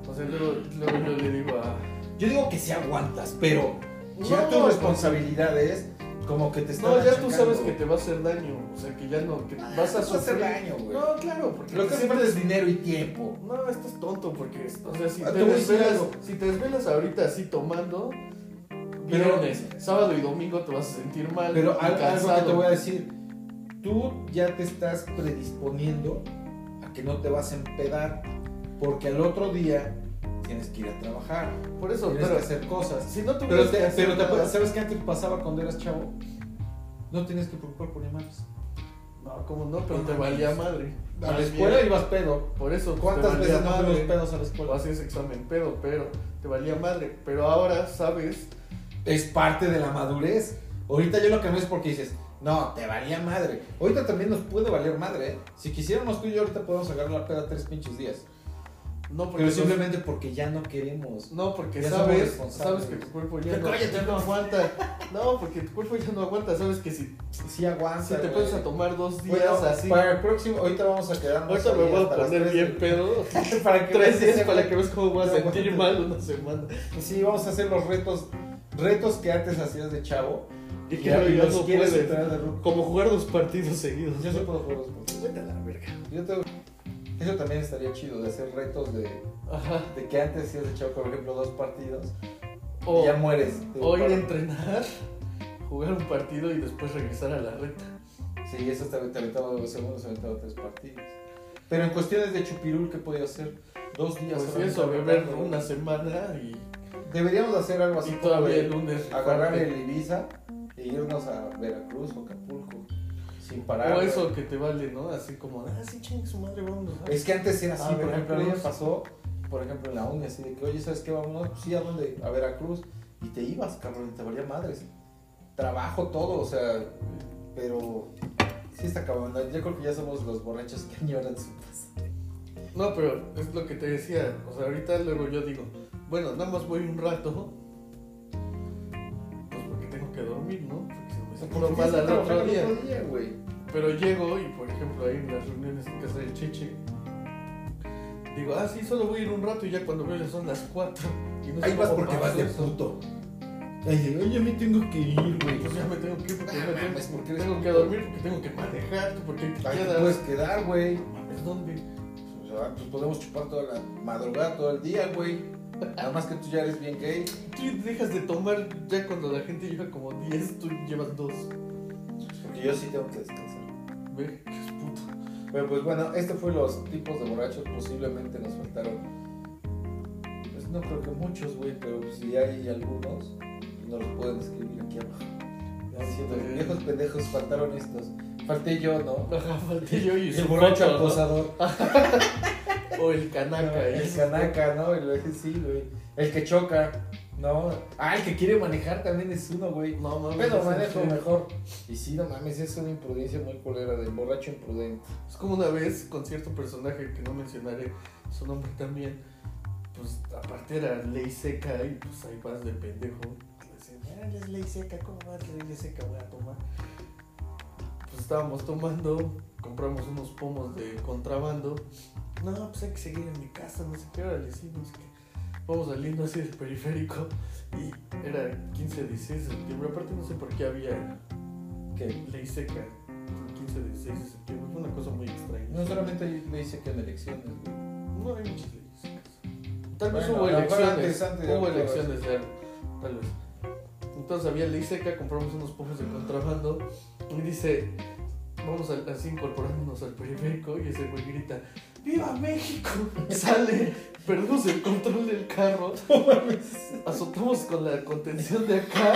o sea, luego, luego yo le digo a... Yo digo que sí aguantas, pero ya No, tu pues- responsabilidad es como que te están No, ya tú sabes que te va a hacer daño, o sea, que ya no, que Ah, vas a no te va a hacer sufrir. daño, güey. No, claro, porque Lo que sientes- es dinero y tiempo. No, estás tonto porque, o sea, si Ah, te, desvelas, si te desvelas ahorita así tomando, Pero- viernes, sábado y domingo te vas a sentir mal, Pero algo, que cansado. te voy a decir, tú ya te estás predisponiendo a que no te vas a empedar, porque al otro día tienes que ir a trabajar, Por eso, tienes pero que hacer cosas. si no Pero, te, que hacer pero te ¿sabes qué antes pasaba cuando eras chavo? No tienes que preocupar por llamadas. No, como no, pero No te valía madre. A la escuela ibas pedo. Por eso, ¿Cuántas veces no fuimos madre. pedos a la O escuela? hacías examen pedo, pero te valía madre. Pero ahora sabes, es parte de la madurez. Ahorita yo lo que no es porque dices, no, te valía madre. Ahorita también nos puede valer madre, ¿eh? Si quisiéramos tú y yo ahorita podemos agarrar la peda tres pinches días. No porque Pero simplemente porque ya no queremos. no porque ya sabes, sabes que tu cuerpo ya no, ya no no. aguanta. No, porque tu cuerpo ya no aguanta. Sabes que si, Sí aguanta. si te pones a tomar dos días Bueno, así, para el próximo, ahorita vamos a quedarnos. ahorita me voy a poner bien pedo. para que Tres días para que veas cómo voy a No sentir mal una semana. Sí, vamos a hacer los retos, retos que antes hacías de chavo. Y que ya- ahora y ya los no puedes. Como jugar dos partidos seguidos. Yo sí puedo jugar los puntos. Vete a la verga. Yo tengo- Eso también estaría chido, de hacer retos de, de que antes hacías de chavo, por ejemplo, dos partidos. O, y ya mueres. o ir a entrenar, jugar un partido y después regresar a la reta. Sí, eso te, aventaba dos segundos, se aventaba tres partidos. Pero en cuestiones de chupirul, ¿qué podía hacer? Dos días. Pues eso, beber una semana y, Deberíamos hacer algo así y todavía el lunes. agarrar el Ibiza e irnos a Veracruz o Acapulco sin parar. O eso que te vale, ¿no? Así como, ah, sí, chingue su madre, vámonos. ¿no? Es que antes era así, A por ejemplo, a mí me pasó, por ejemplo, en la uni, así de que, oye, ¿sabes qué? Vámonos, sí, ¿a dónde? A Veracruz. Y te ibas, cabrón, y te valía madres. Trabajo, todo, o sea, pero sí está cabrón. ¿no? Yo creo que ya somos los borrachos que añoran su pasado. No, pero es lo que te decía. O sea, ahorita luego yo digo, bueno, nada más voy un rato dormir, ¿no? Porque se me Porque siento tienes mal al otro día. güey. Pero llego y, por ejemplo, ahí en las reuniones en casa del Cheche, digo, ah, sí, solo voy a ir un rato y ya cuando veo son las 4. Y no sé Ahí vas cómo porque pasó vas de eso. puto. Ay, oye, me tengo que ir, güey. Pues ya me tengo que ir porque Ah, me tengo, mames, porque eres tengo un que puto. dormir, porque tengo que manejar, porque Ahí te puedes quedar, güey. Mames, ¿dónde? O sea, pues podemos chupar toda la madrugada, todo el día, güey. Nada más que tú ya eres bien gay. Tú dejas de tomar ya cuando la gente lleva como 10, tú llevas 2. Porque yo sí tengo que descansar. Ve, que es puto. Pero pues bueno, estos fueron los tipos de borrachos. Posiblemente nos faltaron. Pues no creo que muchos, güey, pero si hay algunos, nos los pueden escribir aquí abajo. Diciendo, Este- viejos pendejos, faltaron estos. Falté yo, ¿no? Ajá, falté yo y El borracho acosador. O el canaca. el ese. canaca, ¿no? El, sí, güey. El que choca, ¿no? Ah, el que quiere manejar también es uno, güey. No mames. Pero manejo sí. mejor. Y sí, no mames, es una imprudencia muy culera del borracho imprudente. Es como una vez con cierto personaje que no mencionaré su nombre también. Pues aparte era ley seca y pues ahí vas de pendejo. "Ah, es ley seca, ¿cómo vas ley seca? Voy a tomar. Pues estábamos tomando, compramos unos pomos de contrabando. No, pues hay que seguir en mi casa, no sé qué, órale, sí, no sé qué. Vamos saliendo así del periférico y era 15, 16 de septiembre. Aparte no sé por qué había ¿Qué? ley seca el 15, 16 de septiembre. Fue una cosa muy extraña. No solamente le dice que en elecciones, güey. No hay muchas leyes secas. Tal vez Bueno, hubo elecciones. antes, hubo elecciones ya, tal vez. Entonces había ley seca, compramos unos pomos de contrabando y dice, vamos a- así incorporándonos al periférico y ese güey grita, ¡Viva México! Sale, perdemos el control del carro, azotamos con la contención de acá.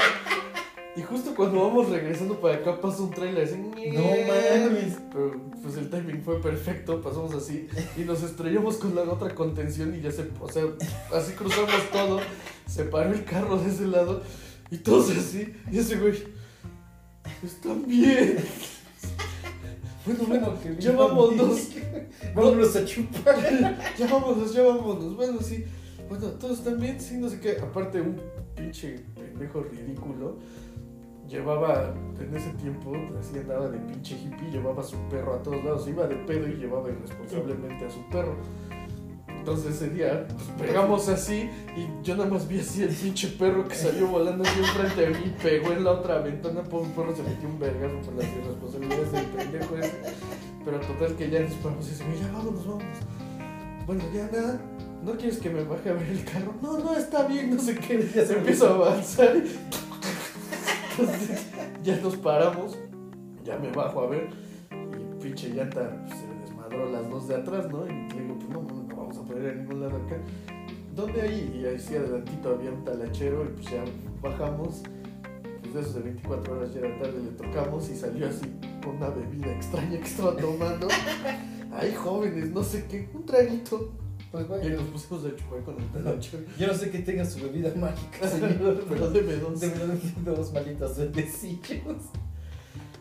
Y justo cuando vamos regresando para acá pasa un trailer así, No mames. pero pues el timing fue perfecto, pasamos así. Y nos estrellamos con la otra contención y ya se, o sea, así cruzamos todo, se paró el carro de ese lado y todos así, y ese güey, están bien. Bueno, bueno, que ya vámonos, Vámonos a chupar. ya vámonos, ya vámonos, bueno, sí, bueno, todos bien, sí, no sé qué, aparte un pinche pendejo ridículo. Llevaba, en ese tiempo, así andaba de pinche hippie, llevaba a su perro a todos lados, iba de pedo y llevaba irresponsablemente a su perro. Entonces ese día, pues pegamos así y yo nada más vi así el pinche perro que salió volando así enfrente de mí y pegó en la otra ventana, por un perro se metió un vergazo por las irresponsabilidades del pendejo ese. Pero total que ya nos paramos y dice, ya vámonos, vámonos. Bueno, ya nada, ¿no quieres que me baje a ver el carro? No, no, está bien, no sé qué. Ya Se empieza a avanzar. Entonces, ya nos paramos, ya me bajo a ver y pinche llanta pues, se desmadró las dos de atrás, ¿no? Y digo, pues no, vamos a ningún lado acá. ¿Dónde hay? Y ahí sí adelantito había un talachero y pues ya bajamos. Pues de esos de 24 horas ya era tarde, le tocamos y salió así con una bebida extraña que estaba tomando. Ay, jóvenes, no sé qué, un traguito. Pues Y bueno, nos pusimos a chupar con el talachero. yo no sé que tenga su bebida mágica, señor. Pero deme dos. De verdad, dos malitos duendecillos.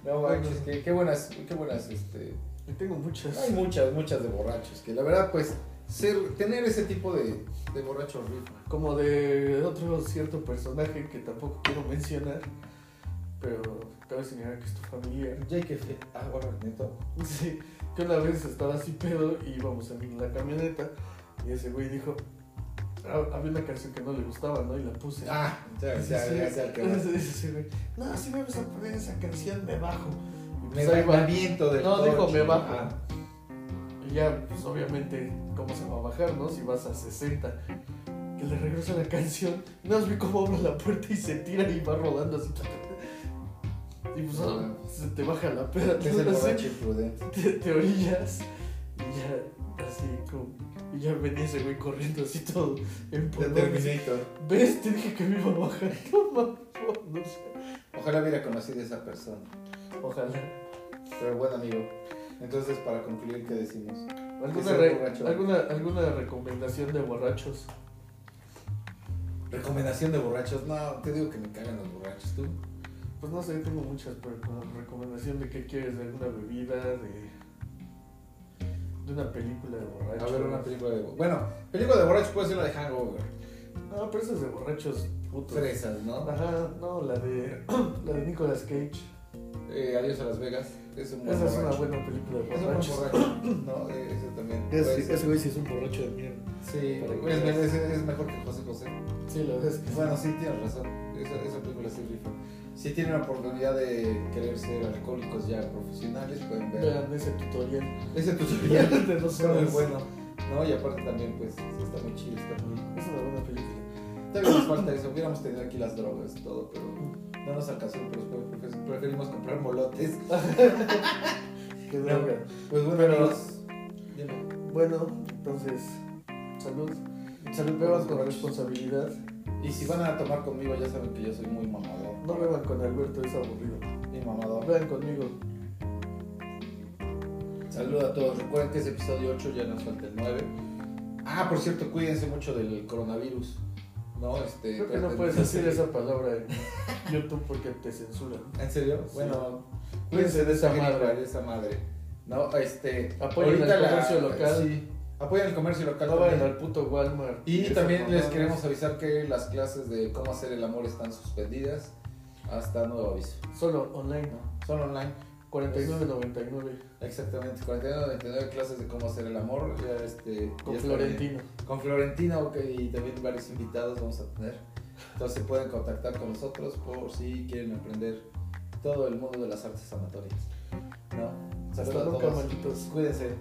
No manches, qué, qué buenas, qué buenas, este. Y tengo muchas. Hay muchas, muchas de borrachos. Que la verdad, pues, ser, tener ese tipo de, de borrachos rico. Como de otro cierto personaje que tampoco quiero mencionar, pero cabe señalar que es tu familia. Jake F. Ah, bueno, neto. Sí, que una vez estaba así pedo y íbamos en la camioneta y ese güey dijo, ah, había una canción que no le gustaba, ¿no? Y la puse. Ah, ya, ya, ya güey, no, si me vas a poner esa canción, me bajo. Y Me pues va va. viento del No, dijo, me bajo. Y ya, pues obviamente, ¿cómo se va a bajar, no? Si vas a 60. Que le regresa la canción. Más vi cómo abre la puerta y se tira y va rodando así. Y pues se te baja la peda. es el así, te, te orillas y ya, así como. Y ya venía ese güey corriendo así todo en Terminator. ¿Ves? Te dije que me iba a bajar. No no sé. Ojalá hubiera conocido a esa persona. Ojalá. Pero bueno, amigo. Entonces, para concluir, ¿qué decimos? ¿Alguna, re- alguna, ¿Alguna recomendación de borrachos? Recomendación de borrachos. No, te digo que me cagan los borrachos. ¿Tú? Pues no sé, tengo muchas, pero como recomendación de qué quieres, de alguna bebida, de, de una película de borrachos. A ver, una película de... Bueno, película de borrachos puede ser la de Hangover. No, pero eso es de borrachos putos. Fresas, ¿no? Ajá, no, la de, la de Nicolas Cage. Eh, Adiós a Las Vegas. Es un buen Esa es una borracho. buena película de Es un borracho, ¿no? Eh, Ese también. Ser. ese güey sí es un borracho de mierda. Sí, que es, es mejor que José José. Sí, la verdad es que Bueno, sí, tienes razón. Esa, esa película sí rifa. Si tienen la oportunidad de querer ser alcohólicos ya profesionales, pueden ver vean ese tutorial. ese tutorial. de dos Está muy bueno. ¿no? Y aparte también, pues, está muy chido. Está muy... Es una buena película. Todavía nos falta eso. Hubiéramos tenido aquí las drogas y todo, pero no nos alcanzó. Pero preferimos comprar molotes. Qué No. droga. Pues bueno, Pero- amigos, dime. Bueno, entonces, salud. Salud, Beban con responsabilidad. Y si van a tomar conmigo, ya saben que yo soy muy mamador. No beban con Alberto, es aburrido. Muy mamador. Beban conmigo. Saludos a todos. Recuerden que es episodio 8, ya nos falta el 9. Ah, por cierto, cuídense mucho del coronavirus. No, este. Creo que no puedes de- decir esa palabra en YouTube porque te censuran. ¿En serio? Sí. Bueno, Cuídense de esa madre. de esa madre. No, este. Apoyen el la- comercio local. Sí, apoyen el comercio local. No vayan al puto Walmart. Y también les queremos avisar que las clases de cómo hacer el amor están suspendidas hasta nuevo aviso. Solo online. ¿no? Son online. 49.99 Exactamente, 49, 99 clases de cómo hacer el amor. Ya este, con ya. Florentino. Con Florentino ok, y también varios invitados vamos a tener. Entonces pueden contactar con nosotros por si quieren aprender todo el mundo de las artes amatorias. ¿No? Hasta malditos. Cuídense.